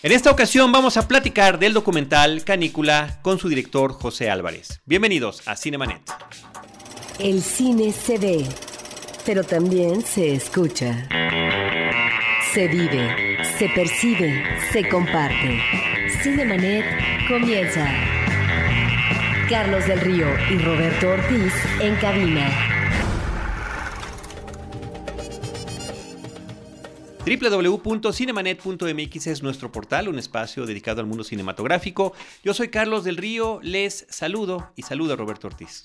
En esta ocasión vamos a platicar del documental Canícula con su director José Álvarez. Bienvenidos a Cinemanet. El cine se ve, pero también se escucha. Se vive, se percibe, se comparte. Cinemanet comienza. Carlos del Río y Roberto Ortiz en cabina. www.cinemanet.mx es nuestro portal, un espacio dedicado al mundo cinematográfico. Yo soy Carlos del Río, les saludo y saludo a Roberto Ortiz.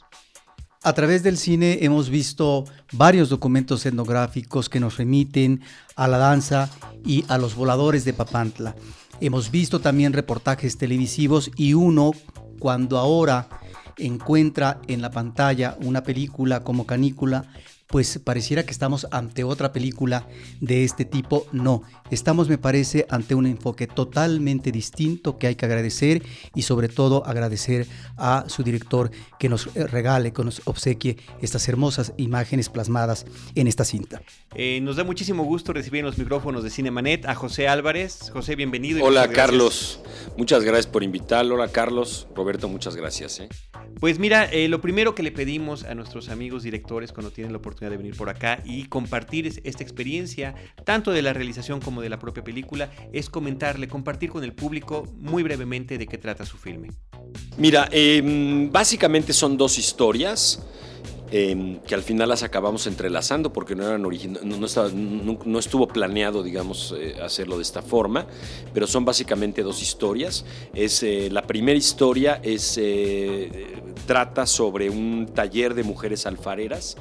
A través del cine hemos visto varios documentos etnográficos que nos remiten a la danza y a los voladores de Papantla. Hemos visto también reportajes televisivos y uno cuando ahora encuentra en la pantalla una película como Canícula pues pareciera que estamos ante otra película de este tipo. No, estamos me parece ante un enfoque totalmente distinto que hay que agradecer y sobre todo agradecer a su director que nos regale, que nos obsequie estas hermosas imágenes plasmadas en esta cinta. Eh, nos da muchísimo gusto recibir en los micrófonos de Cinemanet a José Álvarez. José, bienvenido. Hola Carlos, muchas gracias por invitarlo. Hola Carlos, Roberto, muchas gracias. ¿eh? Pues mira, eh, lo primero que le pedimos a nuestros amigos directores cuando tienen la oportunidad de venir por acá y compartir esta experiencia, tanto de la realización como de la propia película, es comentarle, compartir con el público muy brevemente de qué trata su filme. Mira, em, básicamente son dos historias. Em, que al final las acabamos entrelazando porque no eran no, estuvo planeado, digamos, eh, hacerlo de esta forma, pero son básicamente dos historias. Es, eh, la primera historia es, eh, trata sobre un taller de mujeres alfareras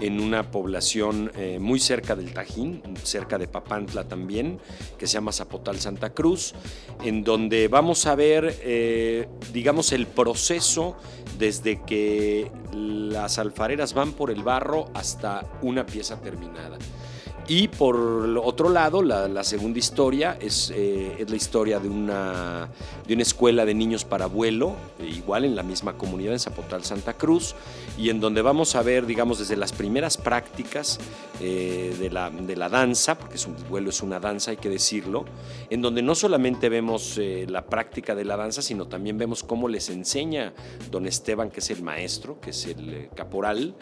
en una población muy cerca del Tajín, cerca de Papantla también, que se llama Zapotal Santa Cruz, en donde vamos a ver, digamos, el proceso desde que las alfareras van por el barro hasta una pieza terminada. Y por otro lado, la, segunda historia es, eh, es, la historia de una, de una escuela de niños para vuelo, igual en la misma comunidad en Zapotal, Santa Cruz, y en donde vamos a ver, digamos, desde las primeras prácticas eh, de, la, de, la, danza, porque es un, vuelo es una danza, hay que decirlo, en donde no solamente vemos eh, la práctica de la danza, sino también vemos cómo les enseña don Esteban, que es el maestro, que es el caporal,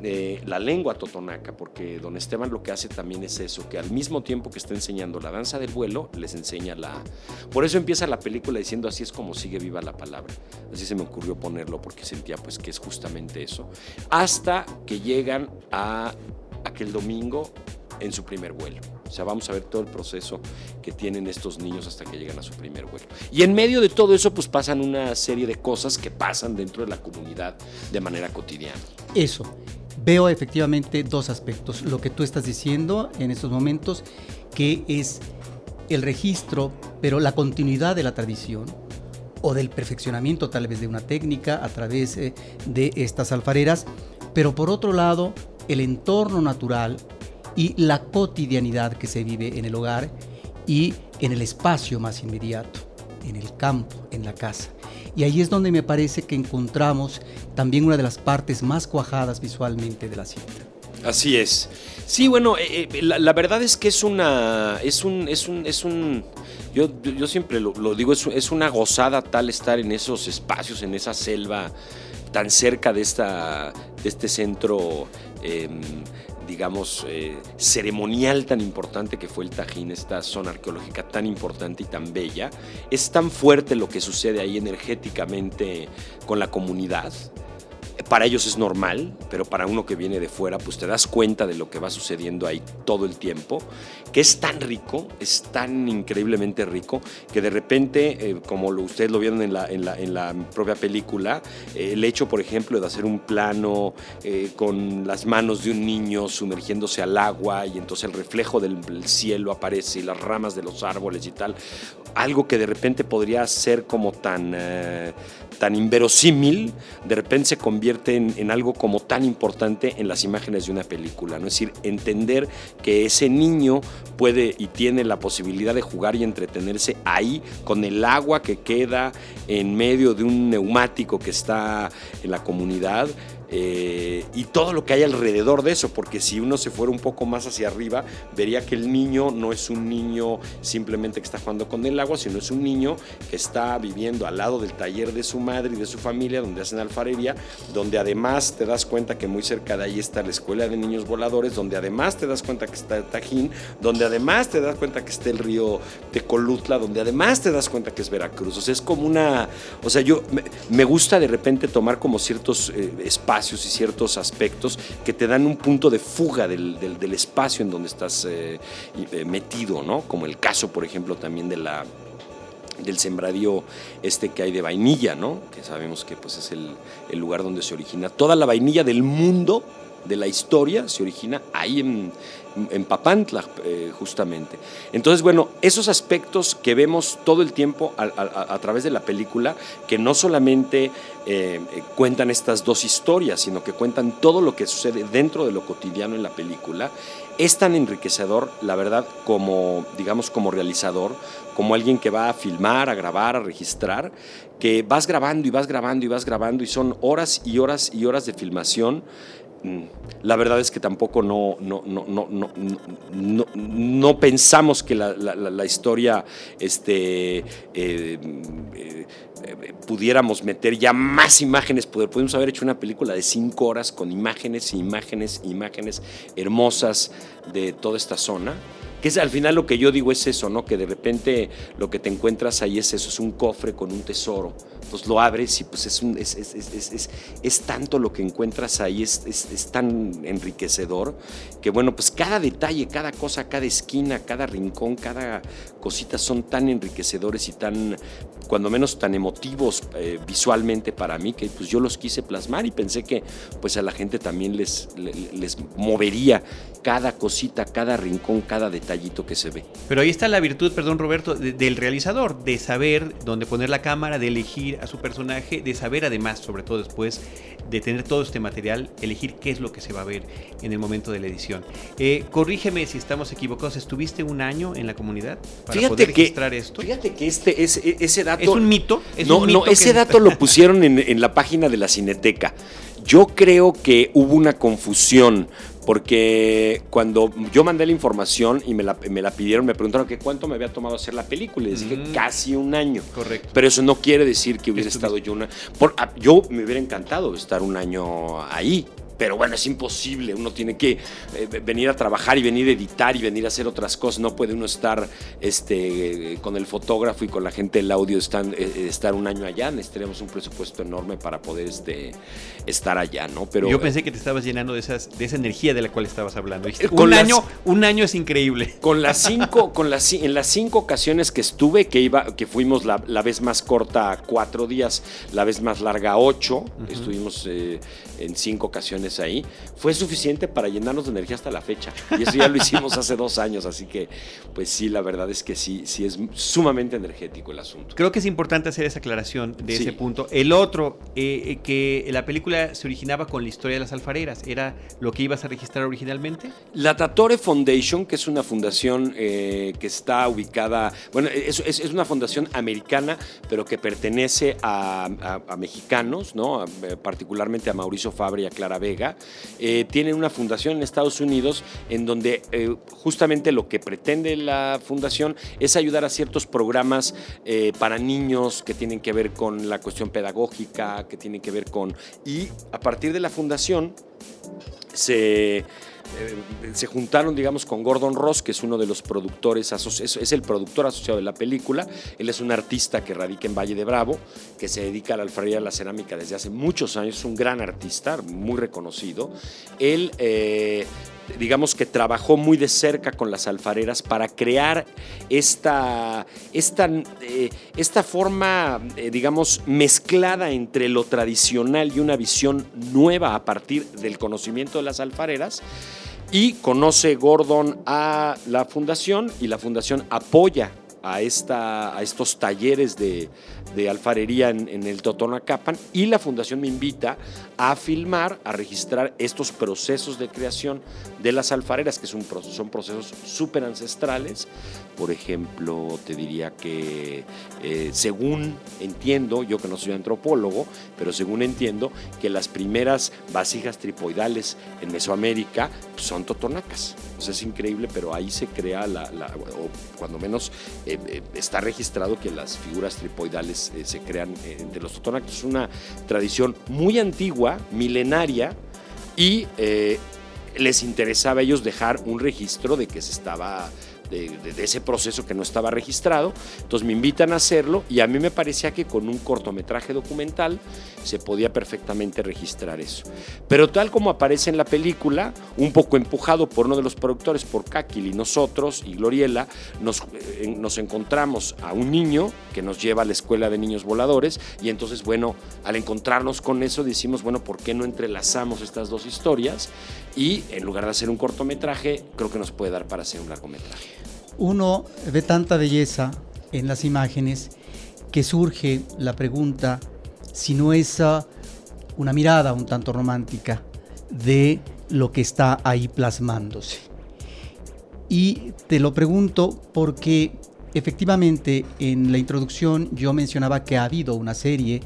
la lengua totonaca, porque don Esteban lo que hace también es eso, que al mismo tiempo que está enseñando la danza del vuelo, les enseña la... Por eso empieza la película diciendo así es como sigue viva la palabra. Así se me ocurrió ponerlo porque sentía pues que es justamente eso. Hasta que llegan a aquel domingo en su primer vuelo. O sea, vamos a ver todo el proceso que tienen estos niños hasta que llegan a su primer vuelo. Y en medio de todo eso, pues pasan una serie de cosas que pasan dentro de la comunidad de manera cotidiana. Eso veo efectivamente dos aspectos. Lo que tú estás diciendo en estos momentos, que es el registro, pero la continuidad de la tradición o del perfeccionamiento tal vez de una técnica a través eh, de estas alfareras, pero por otro lado, el entorno natural y la cotidianidad que se vive en el hogar y en el espacio más inmediato, en el campo, en la casa. Y ahí es donde me parece que encontramos también una de las partes más cuajadas visualmente de la cinta. Así es. Sí, bueno, eh, eh, la, verdad es que es una. Es un. Es un, es un yo, yo siempre lo, digo, es, una gozada tal estar en esos espacios, en esa selva tan cerca de, esta, de este centro em, digamos, eh, ceremonial tan importante que fue el Tajín, esta zona arqueológica tan importante y tan bella. Es tan fuerte lo que sucede ahí energéticamente con la comunidad para ellos es normal, pero para uno que viene de fuera, pues te das cuenta de lo que va sucediendo ahí todo el tiempo, que es tan rico, es tan increíblemente rico, que de repente, eh, como ustedes lo vieron en la, propia película, eh, el hecho, por ejemplo, de hacer un plano eh, con las manos de un niño sumergiéndose al agua y entonces el reflejo del cielo aparece y las ramas de los árboles y tal, algo que de repente podría ser como tan, tan inverosímil, de repente se convierte en, algo como tan importante en las imágenes de una película. ¿no? Es decir, entender que ese niño puede y tiene la posibilidad de jugar y entretenerse ahí con el agua que queda en medio de un neumático que está en la comunidad eh, y todo lo que hay alrededor de eso, porque si uno se fuera un poco más hacia arriba, vería que el niño no es un niño simplemente que está jugando con el agua, sino es un niño que está viviendo al lado del taller de su madre y de su familia, donde hacen alfarería, donde además te das cuenta que muy cerca de ahí está la escuela de niños voladores, donde además te das cuenta que está Tajín, donde además te das cuenta que está el río Tecolutla, donde además te das cuenta que es Veracruz. O sea, es como una, o sea, yo me, gusta de repente tomar como ciertos eh, espacios y ciertos aspectos que te dan un punto de fuga del, espacio en donde estás eh, eh, metido, ¿no? Como el caso, por ejemplo, también de la del sembradío este que hay de vainilla, ¿no? Que sabemos que pues, es el, el lugar donde se origina toda la vainilla del mundo de la historia se origina ahí en, en Papantla, eh, justamente. Entonces, bueno, esos aspectos que vemos todo el tiempo a, través de la película, que no solamente eh, eh, cuentan estas dos historias, sino que cuentan todo lo que sucede dentro de lo cotidiano en la película, es tan enriquecedor, la verdad, como, digamos, como realizador, como alguien que va a filmar, a grabar, a registrar, que vas grabando y vas grabando y vas grabando y son horas y horas y horas de filmación la verdad es que tampoco no, no, no, no, pensamos que la, historia este, eh, eh, pudiéramos meter ya más imágenes, pudimos haber hecho una película de cinco horas con imágenes imágenes imágenes hermosas de toda esta zona. Que es al final lo que yo digo es eso, ¿no? Que de repente lo que te encuentras ahí es eso, es un cofre con un tesoro pues lo abres y pues es, un, es, es, tanto lo que encuentras ahí, es, tan enriquecedor, que bueno, pues cada detalle, cada cosa, cada esquina, cada rincón, cada cosita son tan enriquecedores y tan, cuando menos tan emotivos eh, visualmente para mí, que pues yo los quise plasmar y pensé que pues a la gente también les, les, movería cada cosita, cada rincón, cada detallito que se ve. Pero ahí está la virtud, perdón Roberto, del realizador, de saber dónde poner la cámara, de elegir a su personaje, de saber además, sobre todo después de tener todo este material, elegir qué es lo que se va a ver en el momento de la edición. Eh, corrígeme si estamos equivocados, ¿estuviste un año en la comunidad para fíjate poder registrar esto? Fíjate que este, ese, ese dato... ¿Es un mito? no, no, ese dato lo pusieron en, en la página de la Cineteca. Yo creo que hubo una confusión porque cuando yo mandé la información y me la, pidieron, me preguntaron que cuánto me había tomado hacer la película. Y les dije mm. casi un año. Correcto. Pero eso no quiere decir que hubiera estado yo una. Por, yo me hubiera encantado estar un año ahí pero bueno, es imposible, uno tiene que eh, venir a trabajar y venir a editar y venir a hacer otras cosas, no puede uno estar este, con el fotógrafo y con la gente del audio están, eh, estar un año allá, necesitaríamos un presupuesto enorme para poder este, estar allá, ¿no? Pero, Yo pensé que te estabas llenando de, esas, de esa energía de la cual estabas hablando. un, año, un año es increíble. Con las cinco, con las, en las cinco ocasiones que estuve, que, iba, que fuimos la, vez más corta cuatro días, la vez más larga ocho, estuvimos eh, en cinco ocasiones ahí, fue suficiente para llenarnos de energía hasta la fecha. Y eso ya lo hicimos hace dos años, así que pues sí, la verdad es que sí, sí es sumamente energético el asunto. Creo que es importante hacer esa aclaración de ese punto. El otro, eh, eh, que la película se originaba con la historia de las alfareras, ¿era lo que ibas a registrar originalmente? La Tatore Foundation, que es una fundación eh, que está ubicada, bueno, es, es, una fundación americana, pero que pertenece a, mexicanos, ¿no? particularmente a Mauricio A Clara Vega eh, tienen una fundación en Estados Unidos en donde eh, justamente lo que pretende la fundación es ayudar a ciertos programas eh, para niños que tienen que ver con la cuestión pedagógica, que tienen que ver con... Y a partir de la fundación se eh, se juntaron, digamos, con Gordon Ross, que es uno de los productores, es el productor asociado de la película. Él es un artista que radica en Valle de Bravo, que se dedica a la alfarería y a la cerámica desde hace muchos años, es un gran artista, muy reconocido. Él... Eh, digamos que trabajó muy de cerca con las alfareras para crear esta, esta, eh, esta forma, digamos, mezclada entre lo tradicional y una visión nueva a partir del conocimiento de las alfareras. Y conoce Gordon a la fundación y la fundación apoya a, esta, a estos talleres de, alfarería en, el Totonacapan y la fundación me invita a filmar, a registrar estos procesos de creación de las alfareras, que son, son procesos súper ancestrales. Por ejemplo, te diría que eh, según entiendo, yo que no soy antropólogo, pero según entiendo que las primeras vasijas tripoidales en Mesoamérica son totonacas. es increíble, pero ahí se crea la, o cuando menos eh, eh, está registrado que las figuras tripoidales eh, se crean entre los totonacos. Es una tradición muy antigua, milenaria, y les interesaba a ellos dejar un registro de que se estaba de, ese proceso que no estaba registrado. Entonces me invitan a hacerlo y a mí me parecía que con un cortometraje documental se podía perfectamente registrar eso. Pero tal como aparece en la película, un poco empujado por uno de los productores, por Kakil y nosotros y Gloriela, nos, eh, nos encontramos a un niño que nos lleva a la escuela de niños voladores y entonces, bueno, al encontrarnos con eso decimos, bueno, ¿por qué no entrelazamos estas dos historias? Y en lugar de hacer un cortometraje, creo que nos puede dar para hacer un largometraje uno ve tanta belleza en las imágenes que surge la pregunta si no es ah, una mirada un tanto romántica de lo que está ahí plasmándose. Y te lo pregunto porque efectivamente en la introducción yo mencionaba que ha habido una serie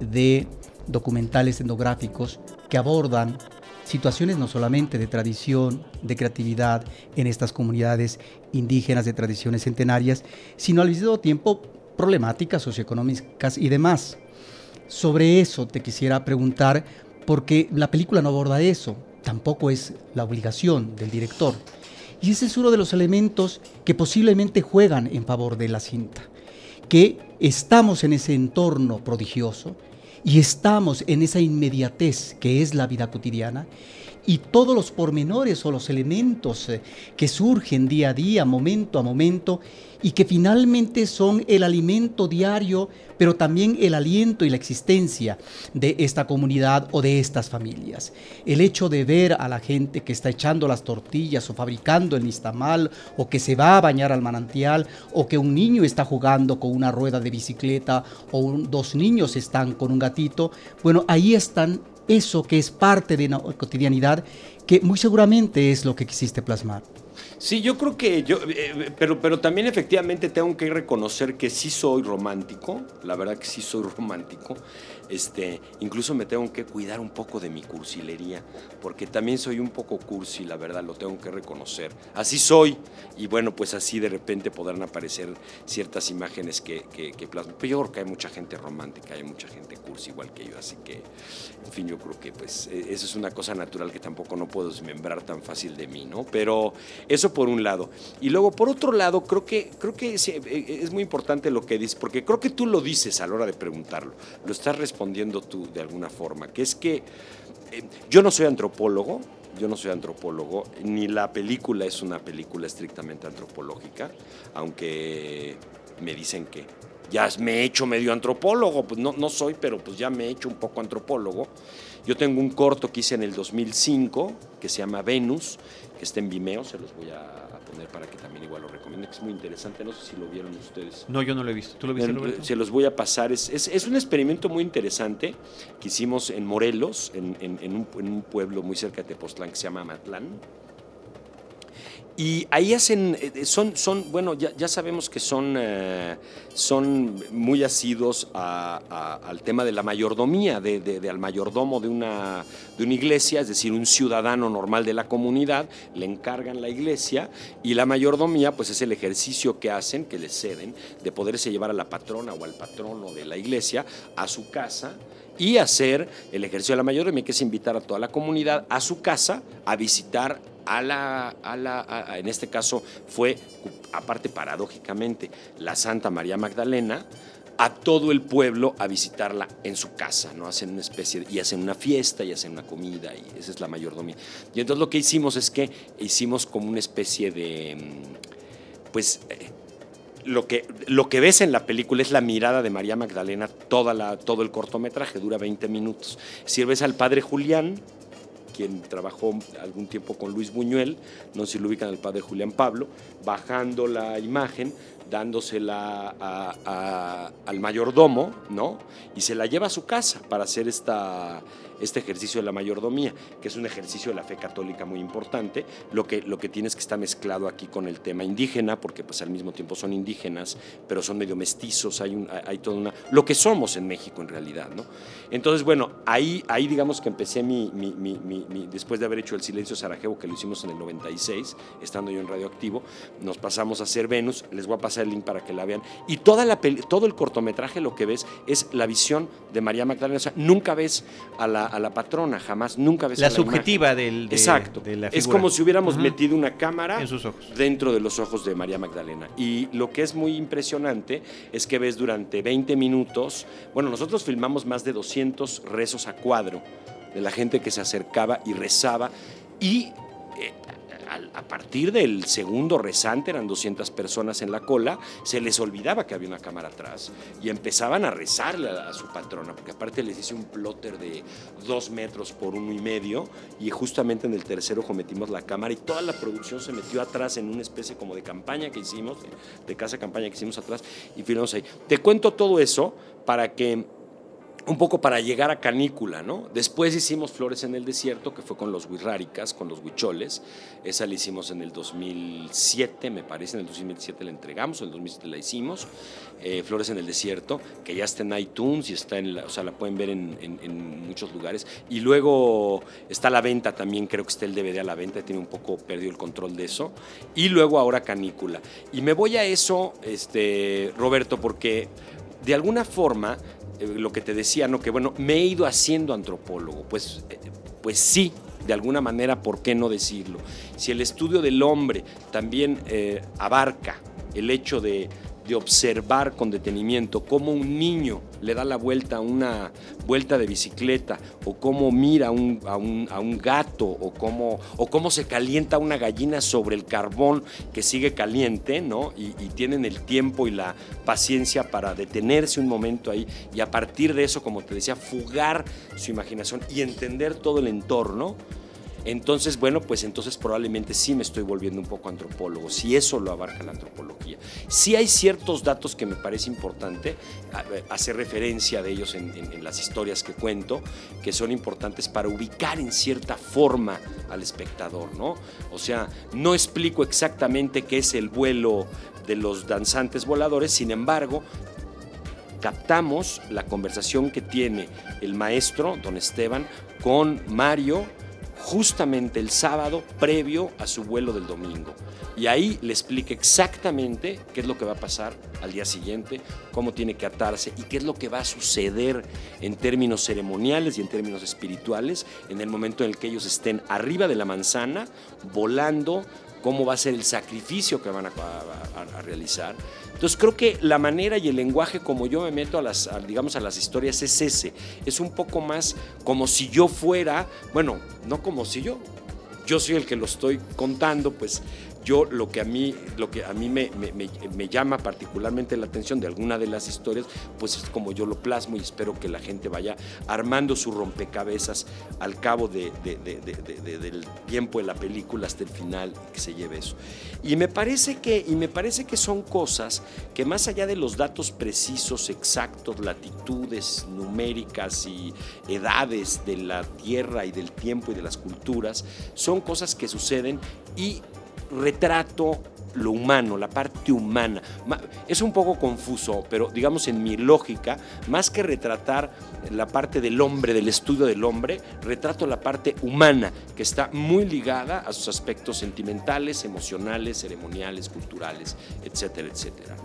de documentales etnográficos que abordan situaciones no solamente de tradición, de creatividad en estas comunidades indígenas de tradiciones centenarias, sino al mismo tiempo problemáticas socioeconómicas y demás. Sobre eso te quisiera preguntar, porque la película no aborda eso, tampoco es la obligación del director. Y ese es uno de los elementos que posiblemente juegan en favor de la cinta, que estamos en ese entorno prodigioso, y estamos en esa inmediatez que es la vida cotidiana y todos los pormenores o los elementos eh, que surgen día a día, momento a momento, y que finalmente son el alimento diario, pero también el aliento y la existencia de esta comunidad o de estas familias. El hecho de ver a la gente que está echando las tortillas o fabricando el nistamal o que se va a bañar al manantial o que un niño está jugando con una rueda de bicicleta o dos niños están con un gatito, bueno, ahí están eso que es parte de la cotidianidad, que muy seguramente es lo que quisiste plasmar. Sí, yo creo que yo, eh, pero, pero también efectivamente tengo que reconocer que sí soy romántico, la verdad que sí soy romántico. Este, incluso me tengo que cuidar un poco de mi cursilería, porque también soy un poco cursi, la verdad, lo tengo que reconocer. Así soy, y bueno, pues así de repente podrán aparecer ciertas imágenes que, que, que plasman. Pero yo creo que hay mucha gente romántica, hay mucha gente cursi igual que yo, así que, en fin, yo creo que pues e, eso es una cosa natural que tampoco no puedo desmembrar tan fácil de mí, ¿no? Pero eso por un lado. Y luego, por otro lado, creo que, creo que es, e, es muy importante lo que dices, porque creo que tú lo dices a la hora de preguntarlo, lo estás respondiendo respondiendo tú de alguna forma, que es que eh, yo no soy antropólogo, yo no soy antropólogo, ni la película es una película estrictamente antropológica, aunque me dicen que ya me he hecho medio antropólogo, pues no, no soy, pero pues ya me he hecho un poco antropólogo. Yo tengo un corto que hice en el 2005 que se llama Venus, que está en Vimeo, se los voy a poner para que también igual lo recomienden, que es muy interesante. No sé si lo vieron ustedes. No, yo no lo he visto. ¿Tú lo viste, Se los voy a pasar. Es, es, un experimento muy interesante que hicimos en Morelos, en, en, un, en un, pueblo muy cerca de Tepoztlán que se llama Matlán. Y ahí hacen, eh, son, son bueno, ya, sabemos que son, eh, son muy asidos al tema de la mayordomía, de, al mayordomo de una, de una iglesia, es decir, un ciudadano normal de la comunidad, le encargan la iglesia y la mayordomía pues es el ejercicio que hacen, que les ceden, de poderse llevar a la patrona o al patrono de la iglesia a su casa y hacer el ejercicio de la mayordomía, que es invitar a toda la comunidad a su casa a visitar a la, a la en este caso fue, aparte paradójicamente, la Santa María Magdalena, a todo el pueblo a visitarla en su casa, ¿no? Hacen una especie y hacen una fiesta y hacen una comida y esa es la mayordomía. Y entonces lo que hicimos es que hicimos como una especie de, mm, pues, eh, lo que, lo que ves en la película es la mirada de María Magdalena, toda la, todo el cortometraje, dura 20 minutos. Sirves al padre Julián, quien trabajó algún tiempo con Luis Buñuel, no sé si lo ubican al padre Julián Pablo, bajando la imagen, dándosela al mayordomo, ¿no? Y se la lleva a su casa para hacer esta, este ejercicio de la mayordomía, que es un ejercicio de la fe católica muy importante. Lo que, lo que tienes que está mezclado aquí con el tema indígena, porque pues al mismo tiempo son indígenas, pero son medio mestizos, hay, un, hay toda una... Lo que somos en México en realidad, ¿no? Entonces, bueno, ahí, ahí digamos que empecé mi, mi, mi, después de haber hecho El Silencio Sarajevo, que lo hicimos en el 96, estando yo en Radioactivo, nos pasamos a hacer Venus, les voy a pasar el link para que la vean, y toda la todo el cortometraje lo que ves es la visión de María Magdalena, o sea, nunca ves a la, a la patrona, jamás, nunca ves la a la subjetiva del Exacto. De la es como si hubiéramos metido una cámara en sus ojos. dentro de los ojos de María Magdalena. Y lo que es muy impresionante es que ves durante 20 minutos, bueno, nosotros filmamos más de 200 rezos a cuadro de la gente que se acercaba y rezaba y a partir del segundo rezante, eran 200 personas en la cola, se les olvidaba que había una cámara atrás y empezaban a rezarle a, su patrona, porque aparte les hice un plotter de dos metros por uno y medio y justamente en el tercero cometimos la cámara y toda la producción se metió atrás en una especie como de campaña que hicimos, de, casa campaña que hicimos atrás y filmamos ahí. Te cuento todo eso para que un poco para llegar a Canícula, ¿no? Después hicimos Flores en el Desierto, que fue con los Huirráricas, con los Huicholes. Esa la hicimos en el 2007, me parece, en el 2007 la entregamos, en el 2007 la hicimos. Eh, Flores en el Desierto, que ya está en iTunes y está en la, o sea, la pueden ver en, muchos lugares. Y luego está la venta también, creo que está el DVD a la venta, tiene un poco perdido el control de eso. Y luego ahora Canícula. Y me voy a eso, este, Roberto, porque de alguna forma lo que te decía, ¿no? Que bueno, me he ido haciendo antropólogo. Pues, eh, pues sí, de alguna manera, ¿por qué no decirlo? Si el estudio del hombre también eh, abarca el hecho de de observar con detenimiento cómo un niño le da la vuelta a una vuelta de bicicleta, o cómo mira a un, a un, gato, o cómo, o cómo se calienta una gallina sobre el carbón que sigue caliente, ¿no? Y, y tienen el tiempo y la paciencia para detenerse un momento ahí y a partir de eso, como te decía, fugar su imaginación y entender todo el entorno entonces, bueno, pues entonces probablemente sí me estoy volviendo un poco antropólogo, si eso lo abarca la antropología. Sí hay ciertos datos que me parece importante hacer referencia de ellos en, las historias que cuento, que son importantes para ubicar en cierta forma al espectador, ¿no? O sea, no explico exactamente qué es el vuelo de los danzantes voladores, sin embargo, captamos la conversación que tiene el maestro, don Esteban, con Mario, justamente el sábado previo a su vuelo del domingo. Y ahí le explica exactamente qué es lo que va a pasar al día siguiente, cómo tiene que atarse y qué es lo que va a suceder en términos ceremoniales y en términos espirituales en el momento en el que ellos estén arriba de la manzana, volando, cómo va a ser el sacrificio que van a, realizar. Entonces creo que la manera y el lenguaje como yo me meto a las, digamos, a las historias es ese. Es un poco más como si yo fuera, bueno, no como si yo, yo soy el que lo estoy contando, pues yo lo que a mí, lo que a mí me, llama particularmente la atención de alguna de las historias, pues es como yo lo plasmo y espero que la gente vaya armando su rompecabezas al cabo del tiempo de la película hasta el final que se lleve eso. Y me parece que, y me parece que son cosas que más allá de los datos precisos, exactos, latitudes numéricas y edades de la tierra y del tiempo y de las culturas, son cosas que suceden y retrato lo humano, la parte humana. Es un poco confuso, pero digamos en mi lógica, más que retratar la parte del hombre, del estudio del hombre, retrato la parte humana, que está muy ligada a sus aspectos sentimentales, emocionales, ceremoniales, culturales, etcétera, etcétera.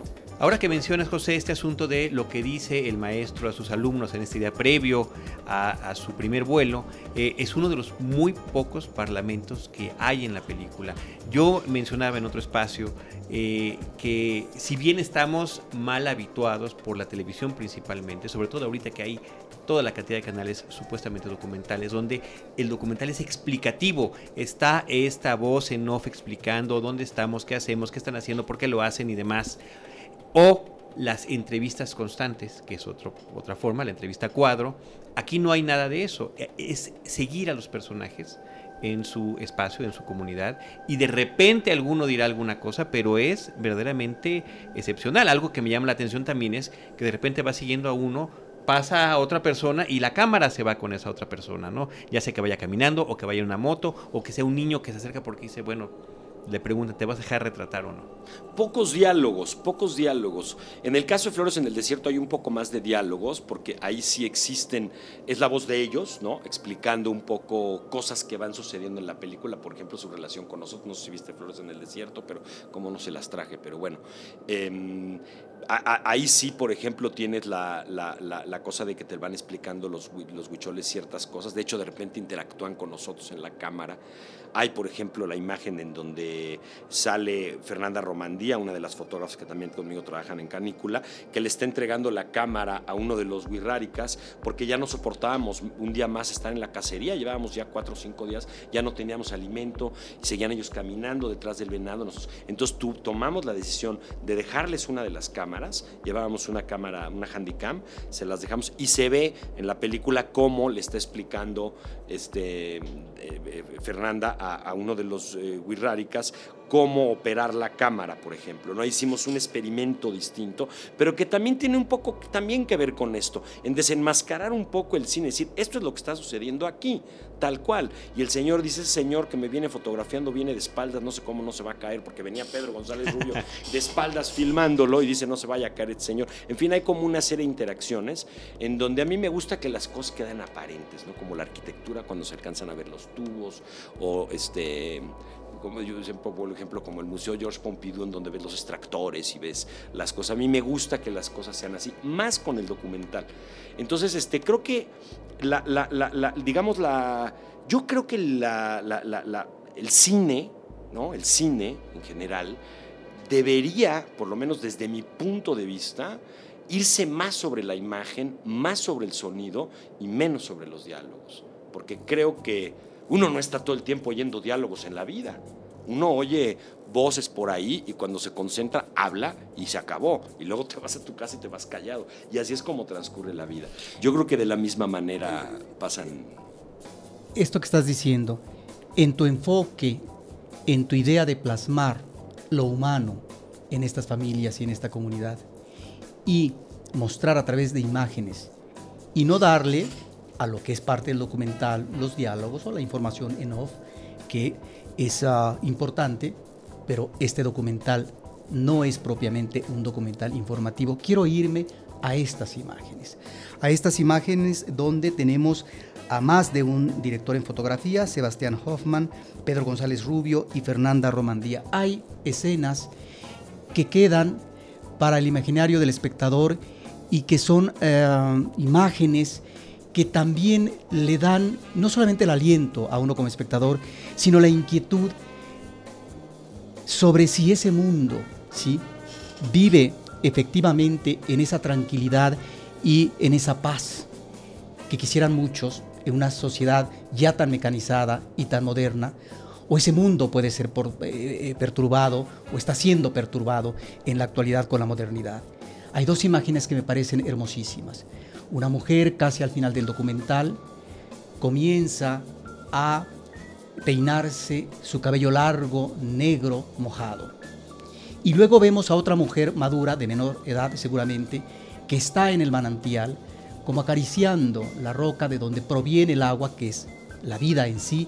Ahora que mencionas, José, este asunto de lo que dice el maestro a sus alumnos en este día previo a, su primer vuelo, eh, es uno de los muy pocos parlamentos que hay en la película. Yo mencionaba en otro espacio eh, que si bien estamos mal habituados por la televisión principalmente, sobre todo ahorita que hay toda la cantidad de canales supuestamente documentales, donde el documental es explicativo, está esta voz en off explicando dónde estamos, qué hacemos, qué están haciendo, por qué lo hacen y demás o las entrevistas constantes, que es otro, otra forma, la entrevista cuadro. Aquí no hay nada de eso, e, es seguir a los personajes en su espacio, en su comunidad, y de repente alguno dirá alguna cosa, pero es verdaderamente excepcional. Algo que me llama la atención también es que de repente va siguiendo a uno pasa a otra persona y la cámara se va con esa otra persona, ¿no? Ya sea que vaya caminando o que vaya en una moto o que sea un niño que se acerca porque dice, bueno, le preguntan, ¿te vas a dejar retratar o no? Pocos diálogos, pocos diálogos. En el caso de Flores en el Desierto hay un poco más de diálogos, porque ahí sí existen, es la voz de ellos, ¿no? Explicando un poco cosas que van sucediendo en la película, por ejemplo, su relación con nosotros. No sé si viste Flores en el Desierto, pero como no se las traje, pero bueno. Em, ahí sí, por ejemplo, tienes la, cosa de que te van explicando los, los huicholes ciertas cosas. De hecho, de repente interactúan con nosotros en la cámara. Hay, por ejemplo, la imagen en donde sale Fernanda Romandía, una de las fotógrafas que también conmigo trabajan en Canícula, que le está entregando la cámara a uno de los wirráricas porque ya no soportábamos un día más estar en la cacería, llevábamos ya cuatro o cinco días, ya no teníamos alimento, y seguían ellos caminando detrás del venado. Entonces tú, tomamos la decisión de dejarles una de las cámaras, llevábamos una cámara, una handicam, se las dejamos y se ve en la película cómo le está explicando este, eh, eh, Fernanda a, uno de los eh, cómo operar la cámara, por ejemplo. ¿no? Hicimos un experimento distinto, pero que también tiene un poco también que ver con esto, en desenmascarar un poco el cine, decir, esto es lo que está sucediendo aquí, tal cual. Y el señor dice, ese señor que me viene fotografiando viene de espaldas, no sé cómo no se va a caer, porque venía Pedro González Rubio de espaldas filmándolo y dice, no se vaya a caer este señor. En fin, hay como una serie de interacciones en donde a mí me gusta que las cosas queden aparentes, ¿no? Como la arquitectura cuando se alcanzan a ver los tubos o este como yo siempre por ejemplo, como el Museo George Pompidou, en donde ves los extractores y ves las cosas. A mí me gusta que las cosas sean así, más con el documental. Entonces, este, creo que, digamos, la, yo creo que el cine, ¿no? El cine en general, debería, por lo menos desde mi punto de vista, irse más sobre la imagen, más sobre el sonido y menos sobre los diálogos. Porque creo que uno no está todo el tiempo oyendo diálogos en la vida. Uno oye voces por ahí y cuando se concentra habla y se acabó. Y luego te vas a tu casa y te vas callado. Y así es como transcurre la vida. Yo creo que de la misma manera pasan. Esto que estás diciendo, en tu enfoque, en tu idea de plasmar lo humano en estas familias y en esta comunidad y mostrar a través de imágenes y no darle a lo que es parte del documental, los diálogos o la información en off, que es ah, importante, pero este documental no es propiamente un documental informativo. Quiero irme a estas imágenes, a estas imágenes donde tenemos a más de un director en fotografía, Sebastián Hoffman, Pedro González Rubio y Fernanda Romandía. Hay escenas que quedan para el imaginario del espectador y que son eh, imágenes que también le dan no solamente el aliento a uno como espectador, sino la inquietud sobre si ese mundo ¿sí? vive efectivamente en esa tranquilidad y en esa paz que quisieran muchos en una sociedad ya tan mecanizada y tan moderna, o ese mundo puede ser eh, eh, perturbado o está siendo perturbado en la actualidad con la modernidad. Hay dos imágenes que me parecen hermosísimas. Una mujer casi al final del documental comienza a peinarse su cabello largo, negro, mojado. Y luego vemos a otra mujer madura, de menor edad seguramente, que está en el manantial, como acariciando la roca de donde proviene el agua, que es la vida en sí,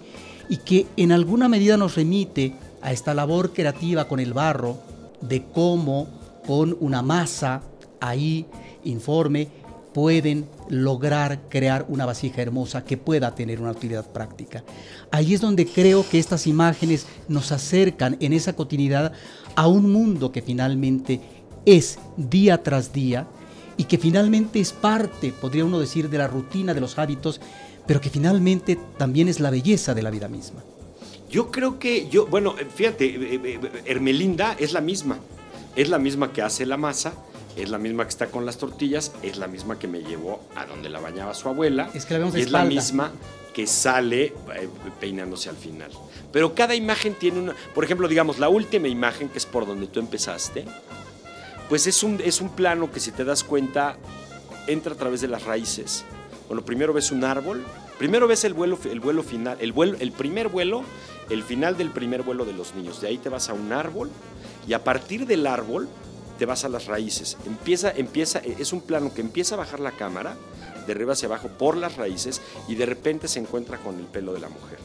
y que en alguna medida nos remite a esta labor creativa con el barro, de cómo con una masa ahí informe pueden lograr crear una vasija hermosa que pueda tener una utilidad práctica. Ahí es donde creo que estas imágenes nos acercan en esa continuidad a un mundo que finalmente es día tras día y que finalmente es parte, podría uno decir, de la rutina de los hábitos, pero que finalmente también es la belleza de la vida misma. Yo creo que yo, bueno, fíjate, eh, eh, eh, Hermelinda es la misma, es la misma que hace la masa, es la misma que está con las tortillas, es la misma que me llevó a donde la bañaba su abuela. Es que la vemos es la misma que sale eh, peinándose al final. Pero cada imagen tiene una, por ejemplo, digamos, la última imagen, que es por donde tú empezaste, Pues es un, es un plano que si te das cuenta entra a través de las raíces. Bueno, primero ves un árbol, primero ves el vuelo, el vuelo final, el, vuelo, el primer vuelo, el final del primer vuelo de los niños. De ahí te vas a un árbol y a partir del árbol te vas a las raíces. Empieza, empieza, es un plano que empieza a bajar la cámara de arriba hacia abajo por las raíces y de repente se encuentra con el pelo de la mujer.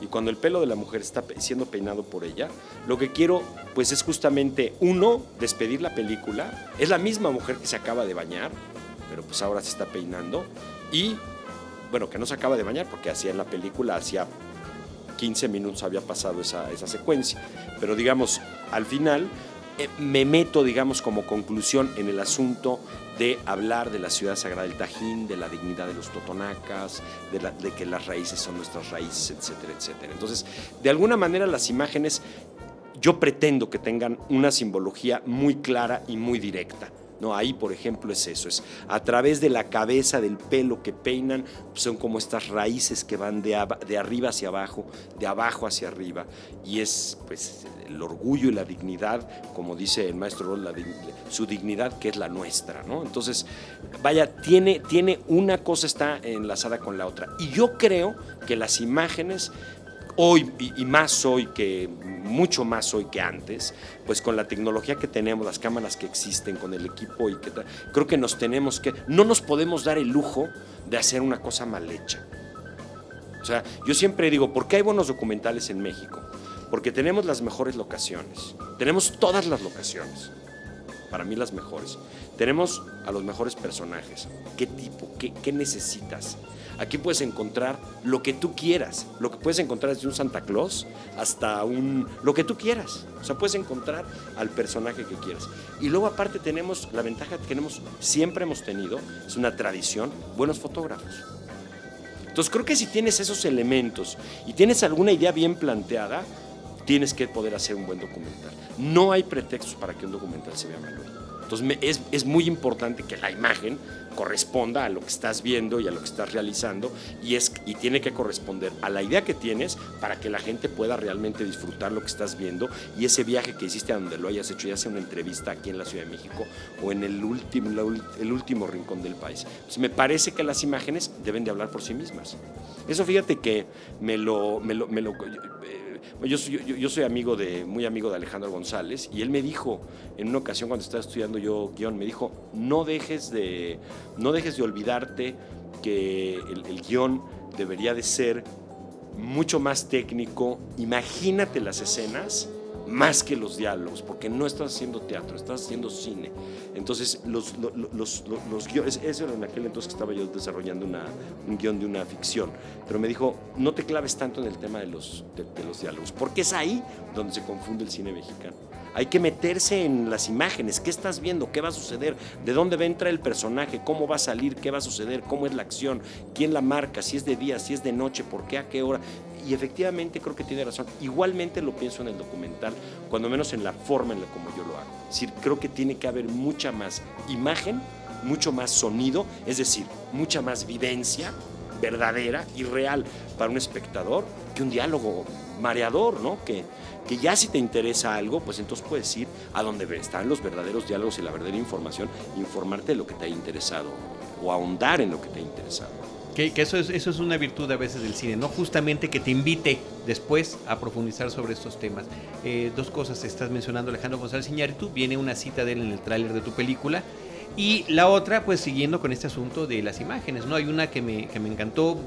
Y cuando el pelo de la mujer está siendo peinado por ella, lo que quiero pues es justamente uno, despedir la película. Es la misma mujer que se acaba de bañar, pero pues ahora se está peinando. Y bueno, que no se acaba de bañar porque hacía en la película, hacía 15 minutos había pasado esa, esa secuencia. Pero digamos, al final me meto, digamos, como conclusión en el asunto de hablar de la ciudad sagrada del Tajín, de la dignidad de los totonacas, de, de, que las raíces son nuestras raíces, etcétera, etcétera. Entonces, de alguna manera las imágenes yo pretendo que tengan una simbología muy clara y muy directa. No, ahí, por ejemplo, es eso, es a través de la cabeza, del pelo que peinan, son como estas raíces que van de, de arriba hacia abajo, de abajo hacia arriba, y es pues el orgullo y la dignidad, como dice el maestro Roll, su dignidad que es la nuestra, ¿no? Entonces, vaya, tiene, tiene una cosa está enlazada con la otra, y yo creo que las imágenes hoy y, más hoy que mucho más hoy que antes, pues con la tecnología que tenemos, las cámaras que existen, con el equipo y que creo que nos tenemos que no nos podemos dar el lujo de hacer una cosa mal hecha. O sea, yo siempre digo, ¿por qué hay buenos documentales en México? Porque tenemos las mejores locaciones. Tenemos todas las locaciones. Para mí las mejores. Tenemos a los mejores personajes. ¿Qué tipo? ¿Qué, qué necesitas? Aquí puedes encontrar lo que tú quieras. Lo que puedes encontrar desde un Santa Claus hasta un... lo que tú quieras. O sea, puedes encontrar al personaje que quieras. Y luego aparte tenemos la ventaja que tenemos, siempre hemos tenido, es una tradición, buenos fotógrafos. Entonces creo que si tienes esos elementos y tienes alguna idea bien planteada, tienes que poder hacer un buen documental. No hay pretextos para que un documental se vea malo. Entonces es, es, muy importante que la imagen corresponda a lo que estás viendo y a lo que estás realizando y, es, y tiene que corresponder a la idea que tienes para que la gente pueda realmente disfrutar lo que estás viendo y ese viaje que hiciste a donde lo hayas hecho, ya sea una entrevista aquí en la Ciudad de México o en el último, el último rincón del país. Entonces me parece que las imágenes deben de hablar por sí mismas. Eso fíjate que me lo... Me lo, me lo eh, yo soy, yo, soy, amigo de, muy amigo de Alejandro González y él me dijo en una ocasión cuando estaba estudiando yo guion, me dijo, no dejes de, no dejes de olvidarte que el, el guion debería de ser mucho más técnico, imagínate las escenas más que los diálogos, porque no estás haciendo teatro, estás haciendo cine. Entonces, los, los, los, los guiones, eso era en aquel entonces que estaba yo desarrollando una, un guion de una ficción, pero me dijo, no te claves tanto en el tema de los, de, de los diálogos, porque es ahí donde se confunde el cine mexicano. Hay que meterse en las imágenes, qué estás viendo, qué va a suceder, de dónde va a entrar el personaje, cómo va a salir, qué va a suceder, cómo es la acción, quién la marca, si es de día, si es de noche, por qué, a qué hora y efectivamente creo que tiene razón. Igualmente lo pienso en el documental, cuando menos en la forma en la como yo lo hago. Es decir, creo que tiene que haber mucha más imagen, mucho más sonido, es decir, mucha más vivencia verdadera y real para un espectador que un diálogo mareador, ¿no? Que, que ya si te interesa algo, pues entonces puedes ir a donde están los verdaderos diálogos y la verdadera información, informarte de lo que te ha interesado o ahondar en lo que te ha interesado. Que, eso, es, eso es una virtud a veces del cine, ¿no? Justamente que te invite después a profundizar sobre estos temas. Eh, dos cosas, estás mencionando Alejandro González Iñárritu, viene una cita de él en el tráiler de tu película, y la otra, pues siguiendo con este asunto de las imágenes, ¿no? Hay una que me, que me encantó,